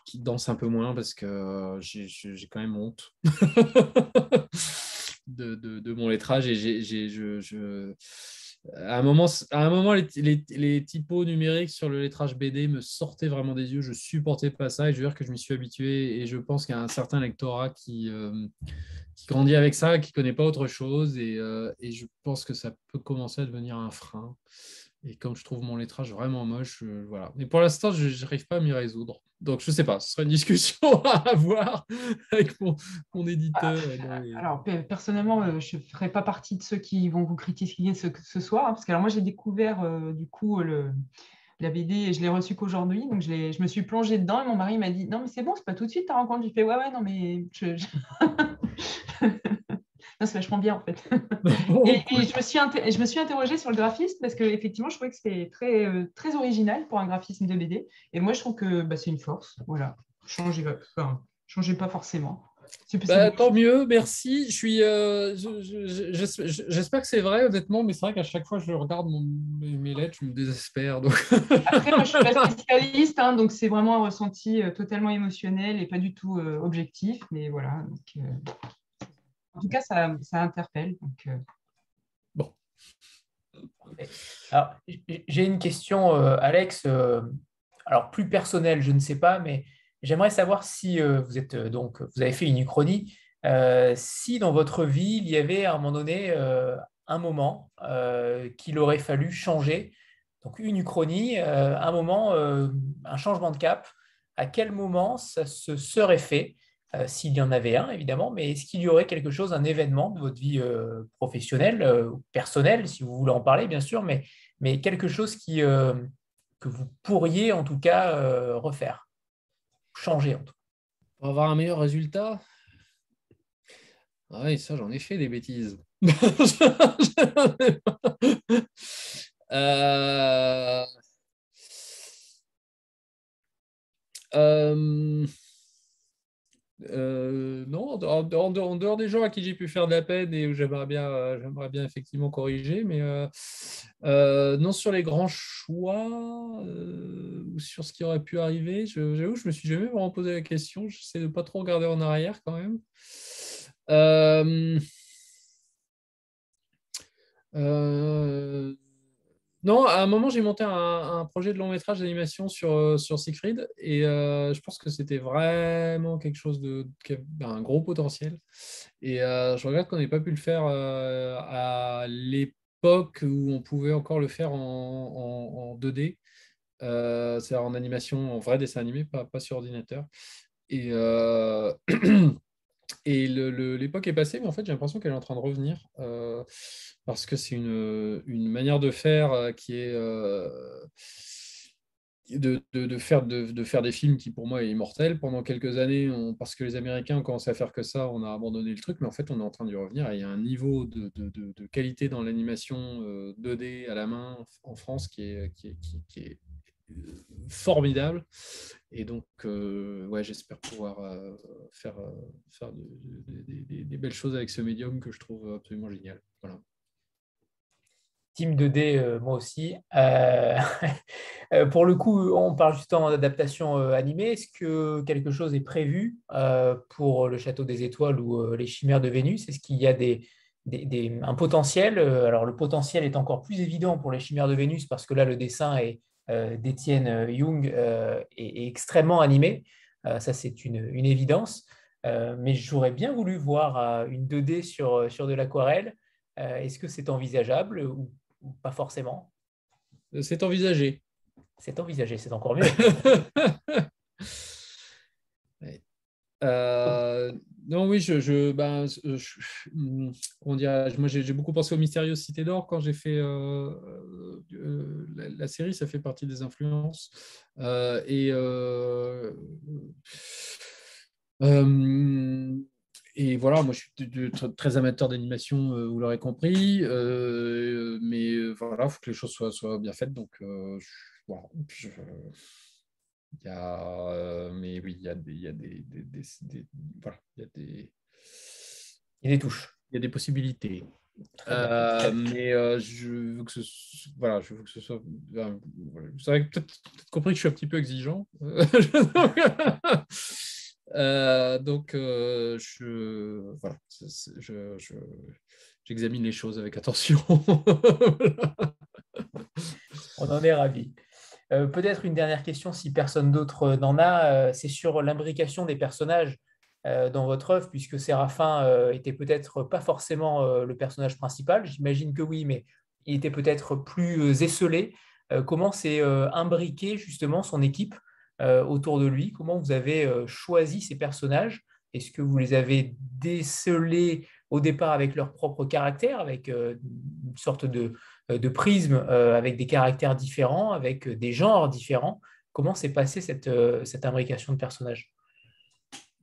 qui danse un peu moins parce que j'ai quand même honte [laughs] de, mon lettrage et j'ai, je, à un moment, à un moment les, les, typos numériques sur le lettrage BD me sortaient vraiment des yeux. Je supportais pas ça et je veux dire que je m'y suis habitué. Et je pense qu'il y a un certain lectorat qui, euh, qui grandit avec ça, qui connaît pas autre chose. Et, euh, et, je pense que ça peut commencer à devenir un frein. Et comme je trouve mon lettrage vraiment moche, euh, voilà. Mais pour l'instant, je n'arrive pas à m'y résoudre. Donc, je ne sais pas, ce sera une [laughs] discussion à avoir avec mon, éditeur. Ah, alors, personnellement, euh, je ne ferai pas partie de ceux qui vont vous critiquer ce, ce soir, hein, parce que alors, moi, j'ai découvert euh, du coup le, la BD et je l'ai reçue qu'aujourd'hui. Donc, je, je, me suis plongée dedans et mon mari m'a dit Non, mais c'est bon, c'est pas tout de suite ta rencontre. J'ai fait Ouais, ouais, non, mais je... [laughs] c'est vachement bien en fait. [laughs] et, je, me suis je me suis interrogée sur le graphisme parce qu'effectivement, je trouvais que c'était très, euh, très original pour un graphisme de BD. Et moi, je trouve que bah, c'est une force. Voilà. Changez, enfin, changez pas forcément. Bah, tant mieux, merci. Je suis, euh, j'espère que c'est vrai, honnêtement, mais c'est vrai qu'à chaque fois que je regarde mes, lettres, je me désespère. Donc... Après, moi, je suis pas [laughs] spécialiste, hein, donc c'est vraiment un ressenti euh, totalement émotionnel et pas du tout objectif. Mais voilà, donc, en tout cas, ça, interpelle. Euh. Bon. Alors, j'ai une question, Alex. alors, plus personnelle, je ne sais pas, mais j'aimerais savoir si vous êtes donc vous avez fait une uchronie. si dans votre vie, il y avait à un moment donné un moment qu'il aurait fallu changer, donc une uchronie, un moment, un changement de cap, à quel moment ça se serait fait euh, s'il y en avait un, évidemment, mais est-ce qu'il y aurait quelque chose, un événement de votre vie euh, professionnelle, euh, personnelle, si vous voulez en parler, bien sûr, mais, quelque chose que vous pourriez en tout cas refaire, changer en tout cas? Pour avoir un meilleur résultat? Ah Oui, ça, j'en ai fait des bêtises. [laughs] euh... Euh, non, en, dehors, des gens à qui j'ai pu faire de la peine et où j'aimerais bien, euh, bien effectivement corriger, mais euh, non sur les grands choix ou sur ce qui aurait pu arriver. J'avoue, je me suis jamais vraiment posé la question. J'essaie de pas trop regarder en arrière quand même. Non, à un moment, j'ai monté un, projet de long métrage d'animation sur, euh, sur Siegfried et euh, je pense que c'était vraiment quelque chose de, qui avait un gros potentiel. Et euh, je regrette qu'on n'ait pas pu le faire à l'époque où on pouvait encore le faire en, 2D, c'est-à-dire en animation, en vrai dessin animé, pas, pas sur ordinateur. Et, [clears throat] et l'époque est passée, mais en fait, j'ai l'impression qu'elle est en train de revenir parce que c'est une, manière de faire euh, qui est euh, de, faire, de, faire des films qui pour moi est immortel. Pendant quelques années, parce que les Américains ont commencé à faire que ça, on a abandonné le truc, mais en fait on est en train d'y revenir. il y a un niveau de, qualité dans l'animation 2D euh, à la main en France qui, est formidable. Et donc, ouais, j'espère pouvoir faire, faire des, des, belles choses avec ce médium que je trouve absolument génial. Voilà. Team 2D, euh, moi aussi. Euh, [laughs] euh, pour le coup, on parle justement d'adaptation animée. Est-ce que quelque chose est prévu pour le Château des Étoiles ou les Chimères de Vénus? Est-ce qu'il y a des, un potentiel? Alors, le potentiel est encore plus évident pour les Chimères de Vénus parce que là, le dessin est d'Étienne Young est, extrêmement animé. ça, c'est une, une, évidence. mais j'aurais bien voulu voir une 2D sur, sur de l'aquarelle. Est-ce que c'est envisageable ou pas forcément? C'est envisagé. C'est envisagé, c'est encore mieux. [laughs] Euh, non, oui, je, je, ben, moi j'ai beaucoup pensé aux Mystérieuses Cités d'Or quand j'ai fait euh, euh, la, série, ça fait partie des influences. et et voilà, moi je suis très amateur d'animation, euh, vous l'aurez compris, euh, mais euh, voilà, il faut que les choses soient, bien faites. Donc. Il y a, mais oui, il y a des, il y a des, voilà, il y a des, il y a des touches, il y a des possibilités. mais je veux que ce, voilà, je veux que ce soit. vous avez peut-être compris que je suis un petit peu exigeant. [laughs] Euh, donc, euh, je, voilà, j'examine les choses avec attention. [laughs] On en est ravis. Euh, peut-être une dernière question, si personne d'autre n'en a, c'est sur l'imbrication des personnages dans votre œuvre, puisque Séraphin était peut-être pas forcément le personnage principal. J'imagine que oui, mais il était peut-être plus esselé. comment c'est imbriqué justement son équipe euh, autour de lui? Comment vous avez euh, choisi ces personnages? Est-ce que vous les avez décelés au départ avec leur propre caractère, avec euh, une sorte de, de prisme, avec des caractères différents, avec des genres différents Comment s'est passée cette, cette imbrication de personnages?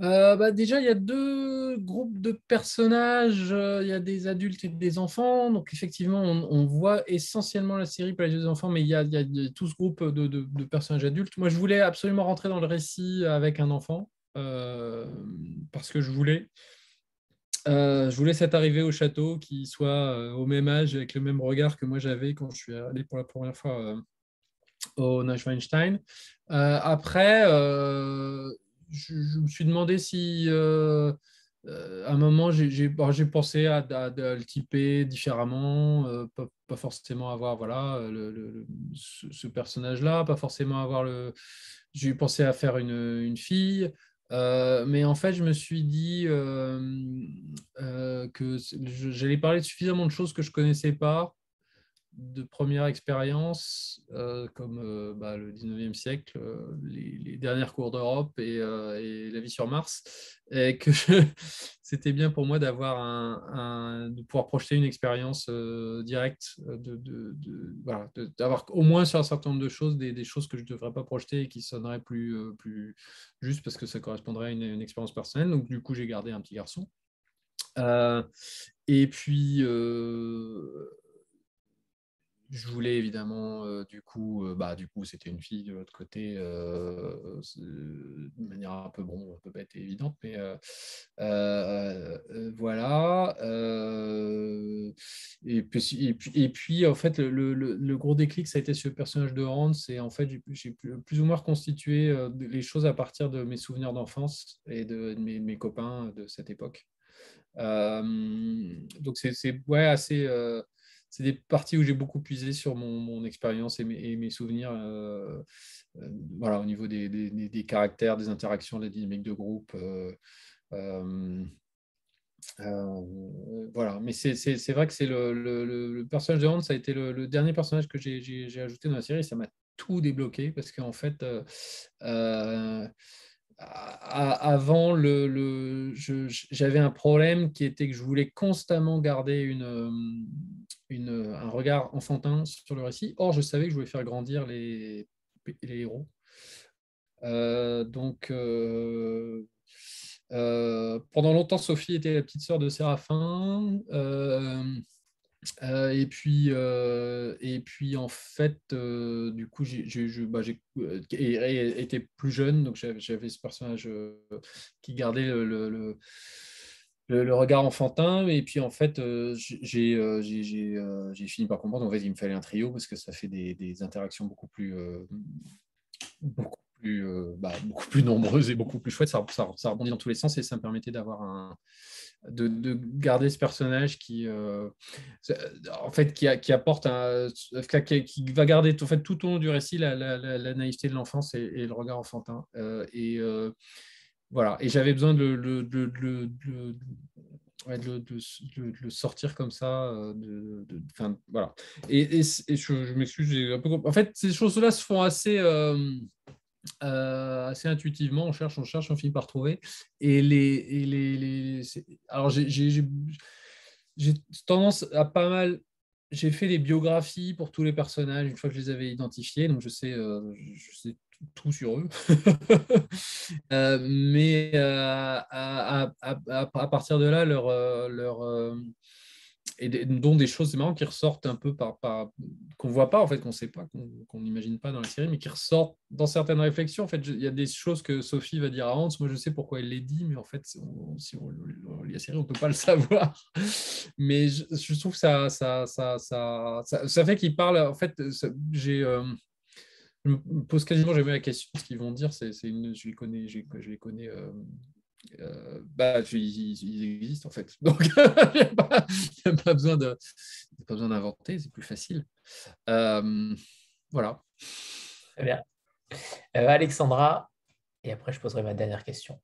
Euh, bah, déjà, il y a deux groupes de personnages. Euh, il y a des adultes et des enfants. Donc, effectivement, on, voit essentiellement la série pour les enfants, mais il y a, tout ce groupe de, personnages adultes. Moi, je voulais absolument rentrer dans le récit avec un enfant euh, parce que je voulais. Je voulais cette arrivée au château qui soit au même âge, avec le même regard que moi j'avais quand je suis allé pour la première fois au Neuschwanstein. après, je, me suis demandé si, euh, à un moment, j'ai pensé à, le typer différemment, pas, forcément avoir voilà, ce, personnage-là, pas forcément avoir le. J'ai pensé à faire une fille. Mais en fait, je me suis dit que j'allais parler suffisamment de choses que je ne connaissais pas de première expérience, euh, comme euh, bah, le 19e siècle, euh, les, dernières cours d'Europe et, la vie sur Mars, et que [laughs] c'était bien pour moi d'avoir un, de pouvoir projeter une expérience directe, de, d'avoir au moins sur un certain nombre de choses des, choses que je ne devrais pas projeter et qui sonneraient plus, plus juste parce que ça correspondrait à une, une expérience personnelle. Donc du coup, j'ai gardé un petit garçon. et puis je voulais évidemment, euh, du coup, euh, bah, du coup, c'était une fille de l'autre côté, euh, de manière un peu bon, un peu bête et évidente, mais voilà. Et puis, et, puis, en fait, le, gros déclic, ça a été sur le personnage de Hans, et en fait, j'ai plus ou moins reconstitué les choses à partir de mes souvenirs d'enfance et de, mes, mes, copains de cette époque. donc, c'est ouais, assez c'est des parties où j'ai beaucoup puisé sur mon, expérience et mes, souvenirs euh, euh, voilà, au niveau des, caractères, des interactions, des dynamiques de groupe. Euh, voilà, mais c'est vrai que c'est le, personnage de Hans, ça a été le, dernier personnage que j'ai ajouté dans la série, ça m'a tout débloqué parce qu'en fait, avant, le, j'avais un problème qui était que je voulais constamment garder une, un regard enfantin sur le récit. Or, je savais que je voulais faire grandir les, les héros. Euh, donc, euh, euh, pendant longtemps, Sophie était la petite sœur de Séraphin. Et, puis, et puis, en fait, du coup, j'ai bah, été plus jeune, donc j'avais ce personnage qui gardait le, regard enfantin. Et puis, en fait, j'ai fini par comprendre, en fait, il me fallait un trio parce que ça fait des, des interactions beaucoup plus, beaucoup plus, bah, beaucoup plus nombreuses et beaucoup plus chouettes. Ça, ça, ça, rebondit dans tous les sens et ça me permettait d'avoir un, de, garder ce personnage qui, euh, en fait, qui, qui apporte un, qui, va garder en fait, tout au long du récit la, naïveté de l'enfance et, le regard enfantin. Euh, et euh, voilà. Et j'avais besoin de, de, le sortir comme ça. De, voilà. Et, je, m'excuse, En fait, ces choses-là se font assez. Euh, assez intuitivement, on cherche, on cherche, on finit par trouver. Et les, les, alors j'ai tendance à pas mal. J'ai fait des biographies pour tous les personnages une fois que je les avais identifiés, donc je sais, euh, je sais tout, sur eux. [laughs] Euh, mais à, à, à, partir de là, leur, leur et dont des choses, c'est marrant, qui ressortent un peu par, par qu'on voit pas, en fait, qu'on sait pas, qu'on n'imagine pas dans la série, mais qui ressortent dans certaines réflexions. En fait, il y a des choses que Sophie va dire à Hans. Moi, je sais pourquoi elle les dit, mais en fait, si on, lit la série, on peut pas le [laughs] savoir. Mais je, trouve que ça, ça, ça, ça, ça, fait qu'il parle. En fait, j'ai. Euh, je me pose quasiment jamais la question ce qu'ils vont dire. C'est, une, je les connais, je, les connais euh, euh, bah, ils, existent en fait. [laughs] Donc, il n'y a, pas, besoin de, pas besoin d'inventer, c'est plus facile. Euh, voilà. Très bien. Euh, Alexandra, et après je poserai ma dernière question.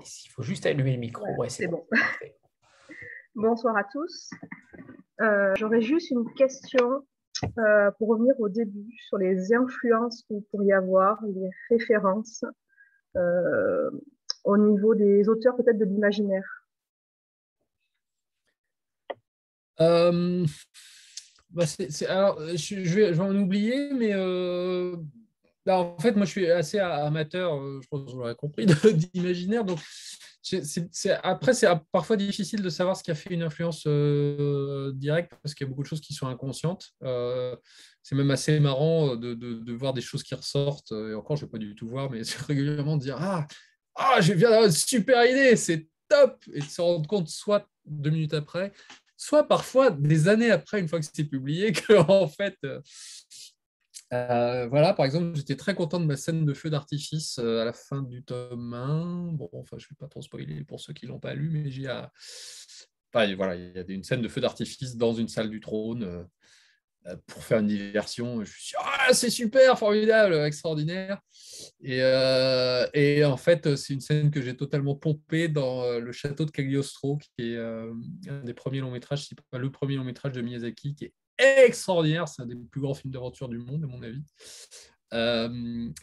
Il faut juste allumer le micro. Ouais, c'est bon. Bonsoir à tous. J'aurais juste une question euh, pour revenir au début, sur les influences qu'il pourrait y avoir, les références euh, au niveau des auteurs peut-être de l'imaginaire. Euh, bah, je, vais, en oublier, mais bah, en fait, moi, je suis assez amateur, je pense que vous l'aurez compris, [laughs] d'imaginaire. Donc, après, c'est parfois difficile de savoir ce qui a fait une influence euh, directe parce qu'il y a beaucoup de choses qui sont inconscientes. Euh, c'est même assez marrant de, voir des choses qui ressortent. Et encore, je ne vais pas du tout voir, mais [laughs] régulièrement de dire Ah, ah j'ai bien une super idée, c'est top Et de se rendre compte, soit deux minutes après, soit parfois des années après, une fois que c'est publié, [laughs] que en fait, euh, voilà, par exemple, j'étais très content de ma scène de feu d'artifice à la fin du tome 1. Bon, enfin, je ne vais pas trop spoiler pour ceux qui ne l'ont pas lu, mais j'ai. Enfin, voilà, il y a une scène de feu d'artifice dans une salle du trône euh, pour faire une diversion. Je suis ah, c'est super, formidable, extraordinaire. Et, euh, et en fait, c'est une scène que j'ai totalement pompée dans euh, le château de Cagliostro, qui est un des premiers longs métrages, si pas le premier long métrage de Miyazaki, qui est extraordinaire. C'est un des plus grands films d'aventure du monde, à mon avis.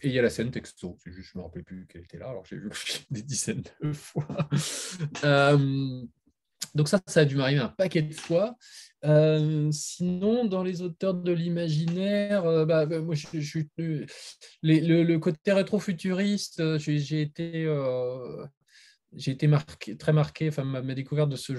et il y a la scène texto, je ne me rappelais plus qu'elle était là, alors j'ai vu des dizaines de fois. [laughs] donc ça, ça a dû m'arriver un paquet de fois. Euh, sinon, dans les auteurs de l'imaginaire, euh, bah, bah, moi, le, côté rétro-futuriste, j'ai été, euh, été marqué, très marqué. Enfin, ma, découverte de ce.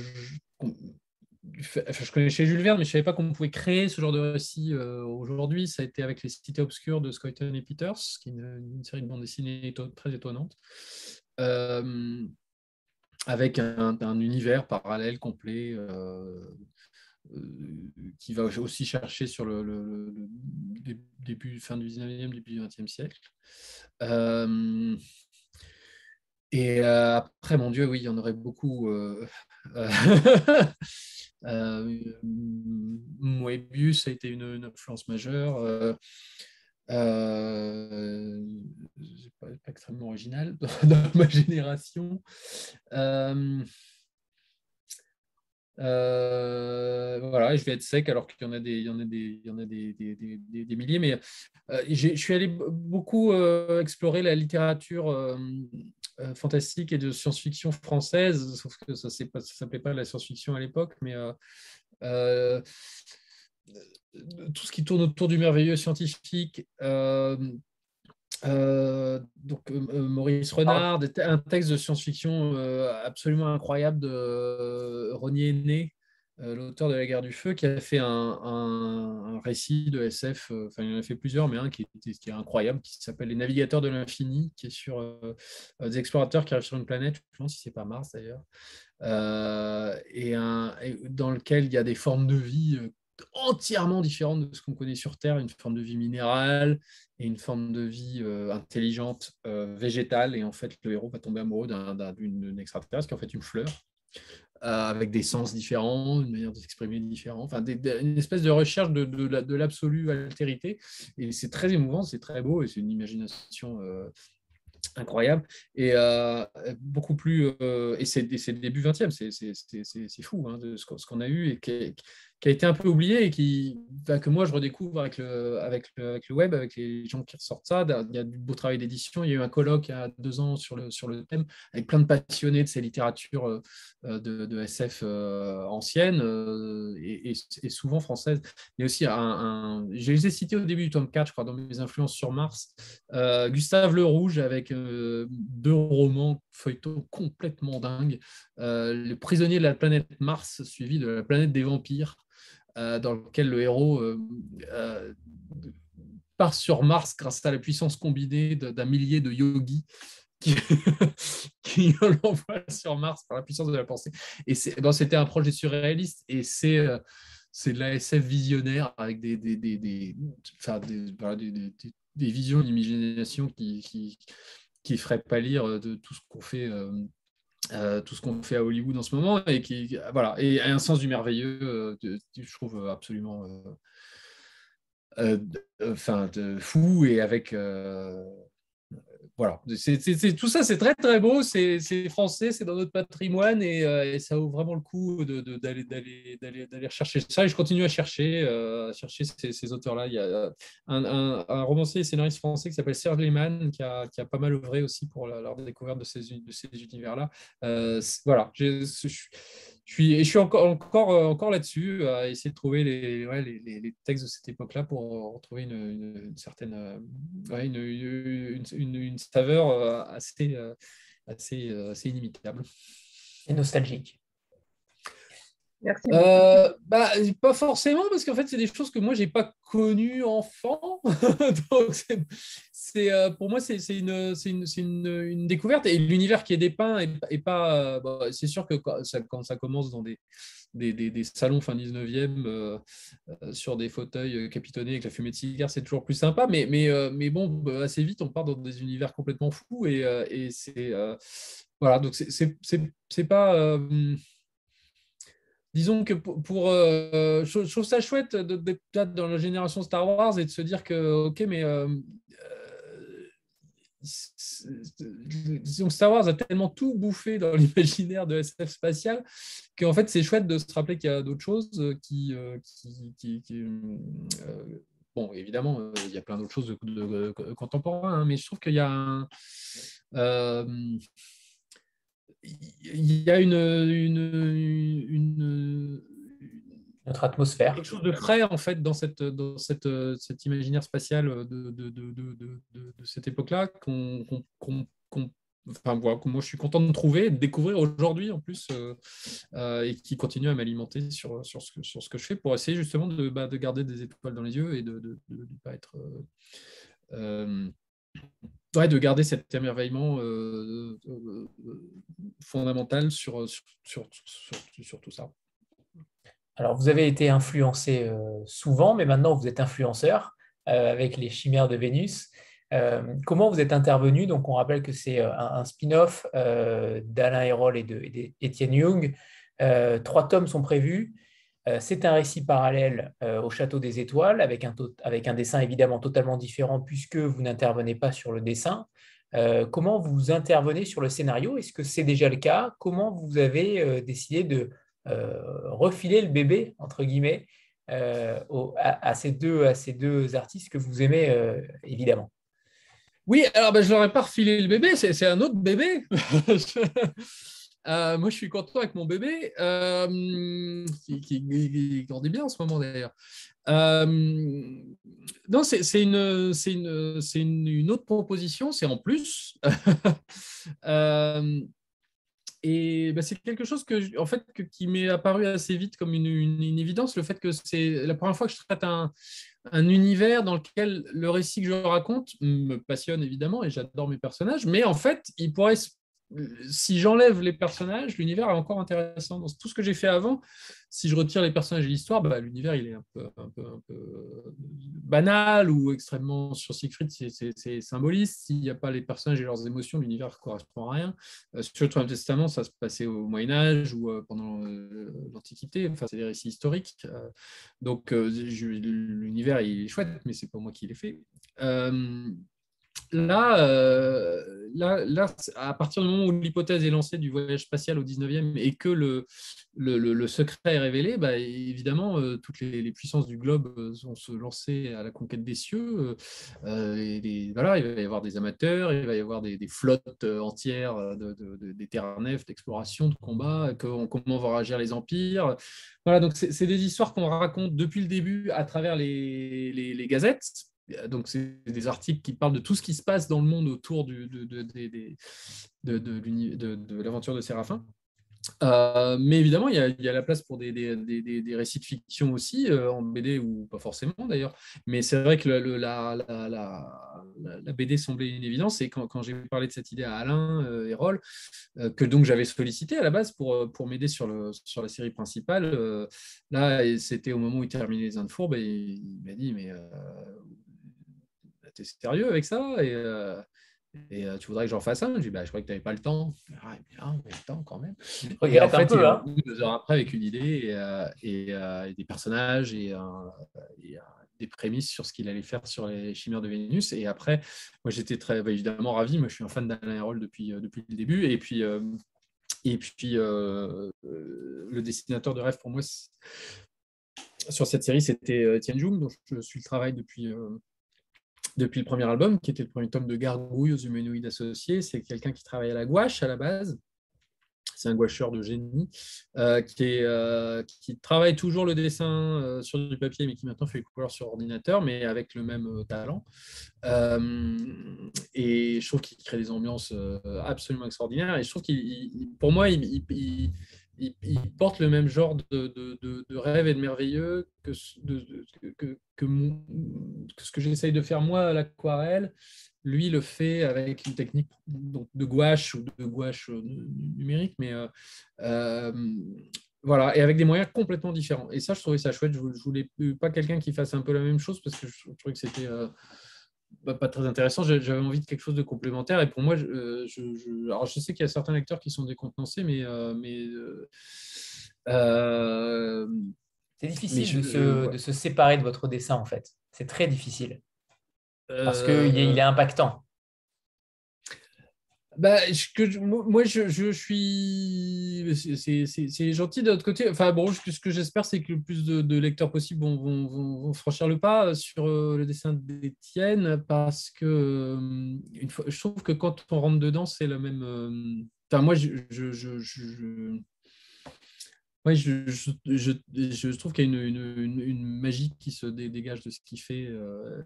Je connaissais Jules Verne, mais je ne savais pas qu'on pouvait créer ce genre de récit aujourd'hui. Ça a été avec Les Cités Obscures de Scoyton et Peters, qui est une, série de bandes dessinées très étonnante avec un, un, univers parallèle complet euh, qui va aussi chercher sur le, début, fin du 19e, début du 20e siècle. Euh, et euh, après, mon Dieu, oui, il y en aurait beaucoup. [laughs] Moebius a été une, influence majeure. Euh, pas, pas, extrêmement original [laughs] dans, ma génération. Euh, voilà, je vais être sec alors qu'il y en a des, il y en a des, il y en a des, milliers. Mais euh, je suis allé beaucoup euh, explorer la littérature fantastique et de science-fiction française, sauf que ça ne s'appelait pas la science-fiction à l'époque, mais tout ce qui tourne autour du merveilleux scientifique. Euh, donc euh, euh, Maurice Renard, un texte de science-fiction absolument incroyable de Ronier Né, l'auteur de La guerre du feu, qui a fait un, récit de SF, enfin il en a fait plusieurs, mais un qui est, incroyable, qui s'appelle Les navigateurs de l'infini, qui est sur des explorateurs qui arrivent sur une planète, je pas si c'est pas Mars d'ailleurs, et, dans lequel il y a des formes de vie entièrement différente de ce qu'on connaît sur Terre, une forme de vie minérale et une forme de vie euh, intelligente euh, végétale. Et en fait, le héros va tomber amoureux d'une extraterrestre qui est en fait une fleur. Euh, avec des sens différents, une manière de s'exprimer différente, enfin une espèce de recherche de, de, l'absolue altérité. Et c'est très émouvant, c'est très beau et c'est une imagination incroyable et beaucoup plus et c'est le début 20e c'est fou hein, de ce qu'on a eu et qui a été un peu oublié et qui, que moi je redécouvre avec le, avec, le, web, avec les gens qui ressortent ça. Il y a du beau travail d'édition. Il y a eu un colloque il y a deux ans sur le, sur le thème avec plein de passionnés de ces littératures euh, de, SF euh, anciennes euh, et, souvent françaises. Il y aussi un, un, je les ai cités au début du tome 4, je crois, dans mes influences sur Mars. Gustave Le Rouge avec deux romans feuilletons complètement dingues. le prisonnier de la planète Mars suivi de la planète des vampires. Euh, dans lequel le héros euh, euh, part sur Mars grâce à la puissance combinée d'un millier de yogis qui, [laughs] qui l'envoient sur Mars par la puissance de la pensée. Et c'était un projet surréaliste et c'est c'est de la SF visionnaire avec des, des, des, des, visions d'imagination qui, qui, qui feraient pâlir de tout ce qu'on fait euh, tout ce qu'on fait à Hollywood en ce moment et qui voilà. Et un sens du merveilleux euh, je trouve absolument euh, enfin fou et avec voilà, tout ça, c'est très très beau, c'est, français, c'est dans notre patrimoine et, euh, ça vaut vraiment le coup d'aller, d'aller, d'aller, chercher ça. Et je continue à chercher, euh, à chercher ces, auteurs-là. Il y a un, un, romancier et scénariste français qui s'appelle Serge Lehmann qui a, qui a, pas mal œuvré aussi pour la, découverte de ces, de ces univers-là. Euh, voilà, je, je suis, et je suis encore, euh, là-dessus, à essayer de trouver les, textes de cette époque-là pour retrouver une, une, certaine euh, une, saveur euh, assez, assez, assez inimitable. Et nostalgique. Merci. Euh, bah, pas forcément, parce qu'en fait, c'est des choses que moi, j'ai pas connues enfant. [laughs] Donc, c'est, euh, pour moi, c'est, une, une, une, une, découverte. Et l'univers qui est dépeint est, pas. Euh, bah, c'est sûr que quand ça, quand ça, commence dans des, des, des, des salons fin 19e sur des fauteuils capitonnés avec la fumée de cigare, c'est toujours plus sympa. Mais, mais, mais bon, bah, assez vite, on part dans des univers complètement fous. Et, et c'est. voilà, donc c'est, c'est, pas disons que pour, euh, je, trouve ça chouette d'être dans la génération Star Wars et de se dire que ok mais euh, euh, Star Wars a tellement tout bouffé dans [laughs] l'imaginaire de SF spatial qu'en fait c'est chouette de se rappeler qu'il y a d'autres choses qui, qui, bon évidemment il y a plein d'autres choses de, contemporains hein, mais je trouve qu'il y a un il y a une, une, notre atmosphère. Quelque chose de frais en fait dans cette, dans cette, cet imaginaire spatial de, de, de, de cette époque-là qu'on, enfin, voilà, que moi je suis content de trouver, de découvrir aujourd'hui en plus, euh, euh, et qui continue à m'alimenter sur, sur, ce que, sur ce que je fais pour essayer justement de, bah, de garder des étoiles dans les yeux et de ne pas être. Euh, de garder cet émerveillement euh, euh, fondamental sur, sur, sur, tout ça. Alors, vous avez été influencé euh, souvent, mais maintenant vous êtes influenceur avec les chimères de Vénus. comment vous êtes intervenu? Donc, on rappelle que c'est un, spin-off d'Alain Hérol et d'Étienne Jung. trois tomes sont prévus. Euh, c'est un récit parallèle euh, au Château des Étoiles, avec un, dessin évidemment totalement différent puisque vous n'intervenez pas sur le dessin. Euh, comment vous intervenez sur le scénario? Est-ce que c'est déjà le cas? Comment vous avez décidé de refiler le bébé, entre guillemets, à, ces deux, à ces deux artistes que vous aimez évidemment? Oui, alors ben, je ne leur ai pas refilé le bébé, c'est un autre bébé. [laughs] Euh, moi, je suis content avec mon bébé, euh, qui, grandit bien en ce moment d'ailleurs. Euh, non, c'est une, autre proposition, c'est en plus. [laughs] et bah, c'est quelque chose que, en fait, qui m'est apparu assez vite comme une, évidence, le fait que c'est la première fois que je traite un, un univers dans lequel le récit que je raconte me passionne évidemment et j'adore mes personnages, mais en fait, il pourrait se si j'enlève les personnages, l'univers est encore intéressant. Dans tout ce que j'ai fait avant, si je retire les personnages et l'histoire, bah, l'univers il est un peu, banal ou extrêmement sur Siegfried, c'est symboliste. S'il n'y a pas les personnages et leurs émotions, l'univers ne correspond à rien. Euh, sur le Troisième Testament, ça se passait au Moyen Âge ou euh, pendant euh, l'Antiquité. Enfin, c'est des récits historiques. donc l'univers est chouette, mais c'est pas moi qui l'ai fait. Euh, là, là, à partir du moment où l'hypothèse est lancée du voyage spatial au 19e et que le, le, secret est révélé, bah, évidemment, euh, toutes les, puissances du globe euh, vont se lancer à la conquête des cieux. et voilà, il va y avoir des amateurs, il va y avoir des, flottes entières de, de, des terres nefs, d'exploration, de combat, comment vont réagir les empires. Voilà, donc c'est des histoires qu'on raconte depuis le début à travers les, les gazettes donc, c'est des articles qui parlent de tout ce qui se passe dans le monde autour du, de, de, de, de l'aventure de Séraphin. Euh, mais évidemment, il y, a, il y, a, la place pour des, des, des, récits de fiction aussi, euh, en BD ou pas forcément d'ailleurs. Mais c'est vrai que le, la, la, la, la, BD semblait une évidence. Et quand, j'ai parlé de cette idée à Alain euh, Hérol, euh, que donc j'avais sollicité à la base pour, pour m'aider sur, sur la série principale, là, c'était au moment où il terminait les Infourbes, et il m'a dit Mais t'es sérieux avec ça Et, euh, et euh, tu voudrais que j'en fasse un? Je dis, bah, je crois que tu n'avais pas le temps. Ah, bien, le temps quand même. [laughs] Et en fait, peu, hein. deux heures après, avec une idée et, euh, et, des personnages et, des prémices sur ce qu'il allait faire sur les chimères de Vénus. Et après, moi, j'étais très bah, évidemment ravi. Moi, je suis un fan d'Alain Hérol depuis, depuis le début. Et puis, et puis le dessinateur de rêve pour moi, sur cette série, c'était Etienne Jung, dont je suis le travail depuis depuis le premier album, qui était le premier tome de Gargouille aux humanoïdes associés. C'est quelqu'un qui travaille à la gouache à la base. C'est un gouacheur de génie euh, euh, qui, travaille toujours le dessin euh, sur du papier, mais qui maintenant fait les couleurs sur ordinateur, mais avec le même talent. et je trouve qu'il crée des ambiances absolument extraordinaires. Et je trouve qu'il, pour moi, il, porte le même genre de, de, rêve et de merveilleux que, que, que, ce que j'essaye de faire moi à l'aquarelle. Lui le fait avec une technique de gouache ou de gouache euh, numérique, mais euh, euh, voilà, et avec des moyens complètement différents. Et ça, je trouvais ça chouette. Je ne voulais pas quelqu'un qui fasse un peu la même chose parce que je, trouvais que c'était bah, pas très intéressant. J'avais envie de quelque chose de complémentaire. Et pour moi, je, je, alors je sais qu'il y a certains lecteurs qui sont décontenancés, mais, mais c'est difficile de, se, de, se, séparer de votre dessin en fait. C'est très difficile parce qu'il est, il est impactant. Bah, que, moi, je, je suis. C'est gentil de l'autre côté. Enfin, bon, ce que j'espère, c'est que le plus de, lecteurs possible vont, vont, vont, franchir le pas sur euh, le dessin d'Étienne parce que euh, une fois, je trouve que quand on rentre dedans, c'est la même. Euh, enfin, moi, je, je, je je, je, je, trouve qu'il y a une, une, une, magie qui se dégage de ce qu'il fait. Euh,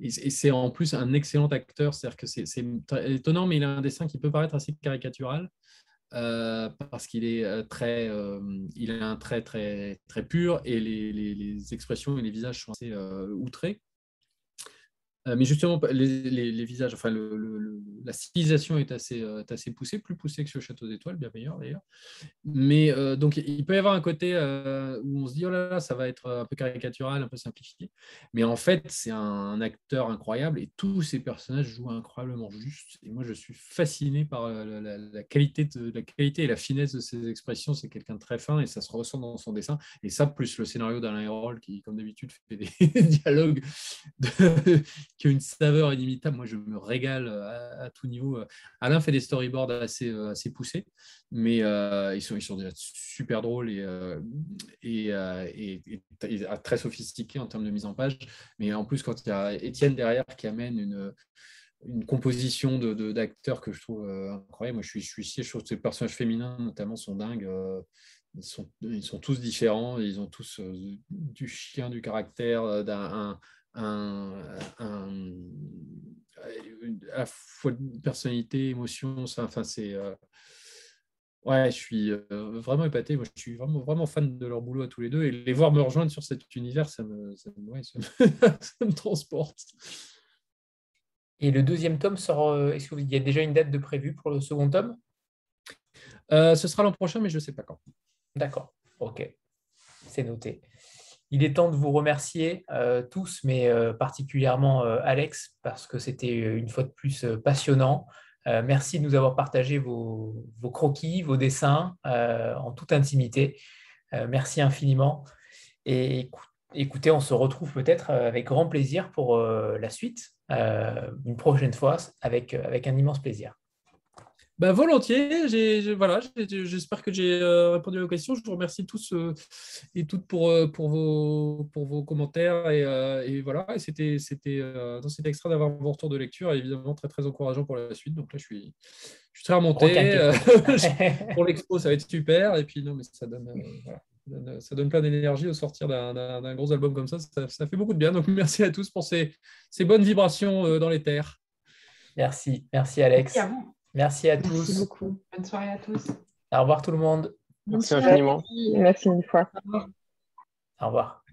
et, c'est en plus un excellent acteur. C'est-à-dire que c'est étonnant, mais il a un dessin qui peut paraître assez caricatural. Euh, parce qu'il est euh, très, il a un trait très, très pur et les, les expressions et les visages sont assez outrés. Euh, mais justement, les, visages, enfin, la stylisation est assez, euh, assez poussée, plus poussée que sur Château d'étoiles, bien meilleur d'ailleurs. Mais euh, donc, il peut y avoir un côté où on se dit, oh là là, ça va être un peu caricatural, un peu simplifié. Mais en fait, c'est un, acteur incroyable et tous ces personnages jouent incroyablement juste. Et moi, je suis fasciné par la, qualité, de, la qualité et la finesse de ses expressions. C'est quelqu'un de très fin et ça se ressent dans son dessin. Et ça, plus le scénario d'Alain Hérol, qui, comme d'habitude, [laughs] fait des [laughs] dialogues qui a une saveur inimitable. Moi, je me régale à, tout niveau. Alain fait des storyboards assez, euh, assez poussés, mais euh, ils, sont, ils sont déjà super drôles et, euh, et, très sophistiqués en termes de mise en page. Mais en plus, quand il y a Étienne derrière qui amène une, une composition d'acteurs de, que je trouve incroyable. Moi, je suis, je suis je trouve que ces personnages féminins, notamment, sont dingues. Ils sont, ils sont, tous différents, ils ont tous du chien, du caractère, d'un un, à la fois de personnalité, émotion. Ça, enfin, c'est. Euh, ouais, je suis euh, vraiment épaté. Moi, je suis vraiment, vraiment fan de leur boulot à tous les deux. Et les voir me rejoindre sur cet univers, ça me, ça me, [laughs] transporte. Et le deuxième tome sort. Euh, est-ce qu'il y a déjà une date de prévu pour le second tome? Ce sera l'an prochain, mais je ne sais pas quand. D'accord. Ok. C'est noté. Il est temps de vous remercier euh, tous, mais euh, particulièrement euh, Alex, parce que c'était une fois de plus passionnant. merci de nous avoir partagé vos, croquis, vos dessins en toute intimité. merci infiniment. Et écoutez, on se retrouve peut-être avec grand plaisir pour la suite, une prochaine fois, avec, avec un immense plaisir. Bah, volontiers. voilà, j'espère que j'ai euh, répondu à vos questions. Je vous remercie tous euh, et toutes pour, euh, pour, vos, pour vos commentaires. Et, voilà, c'était dans cet extrait d'avoir vos retours de lecture, évidemment très très encourageant pour la suite. Donc là, je suis, je suis très remonté. [laughs] pour l'expo, ça va être super. Et puis, non, mais ça donne. ça donne plein d'énergie au sortir d'un gros album comme ça. ça. ça. fait beaucoup de bien. Donc, merci à tous pour ces, ces bonnes vibrations dans les terres. Merci. Merci, Alex. Merci à vous. Merci à tous. Merci beaucoup. Bonne soirée à tous. Au revoir tout le monde. Merci infiniment. Merci une fois. Au revoir.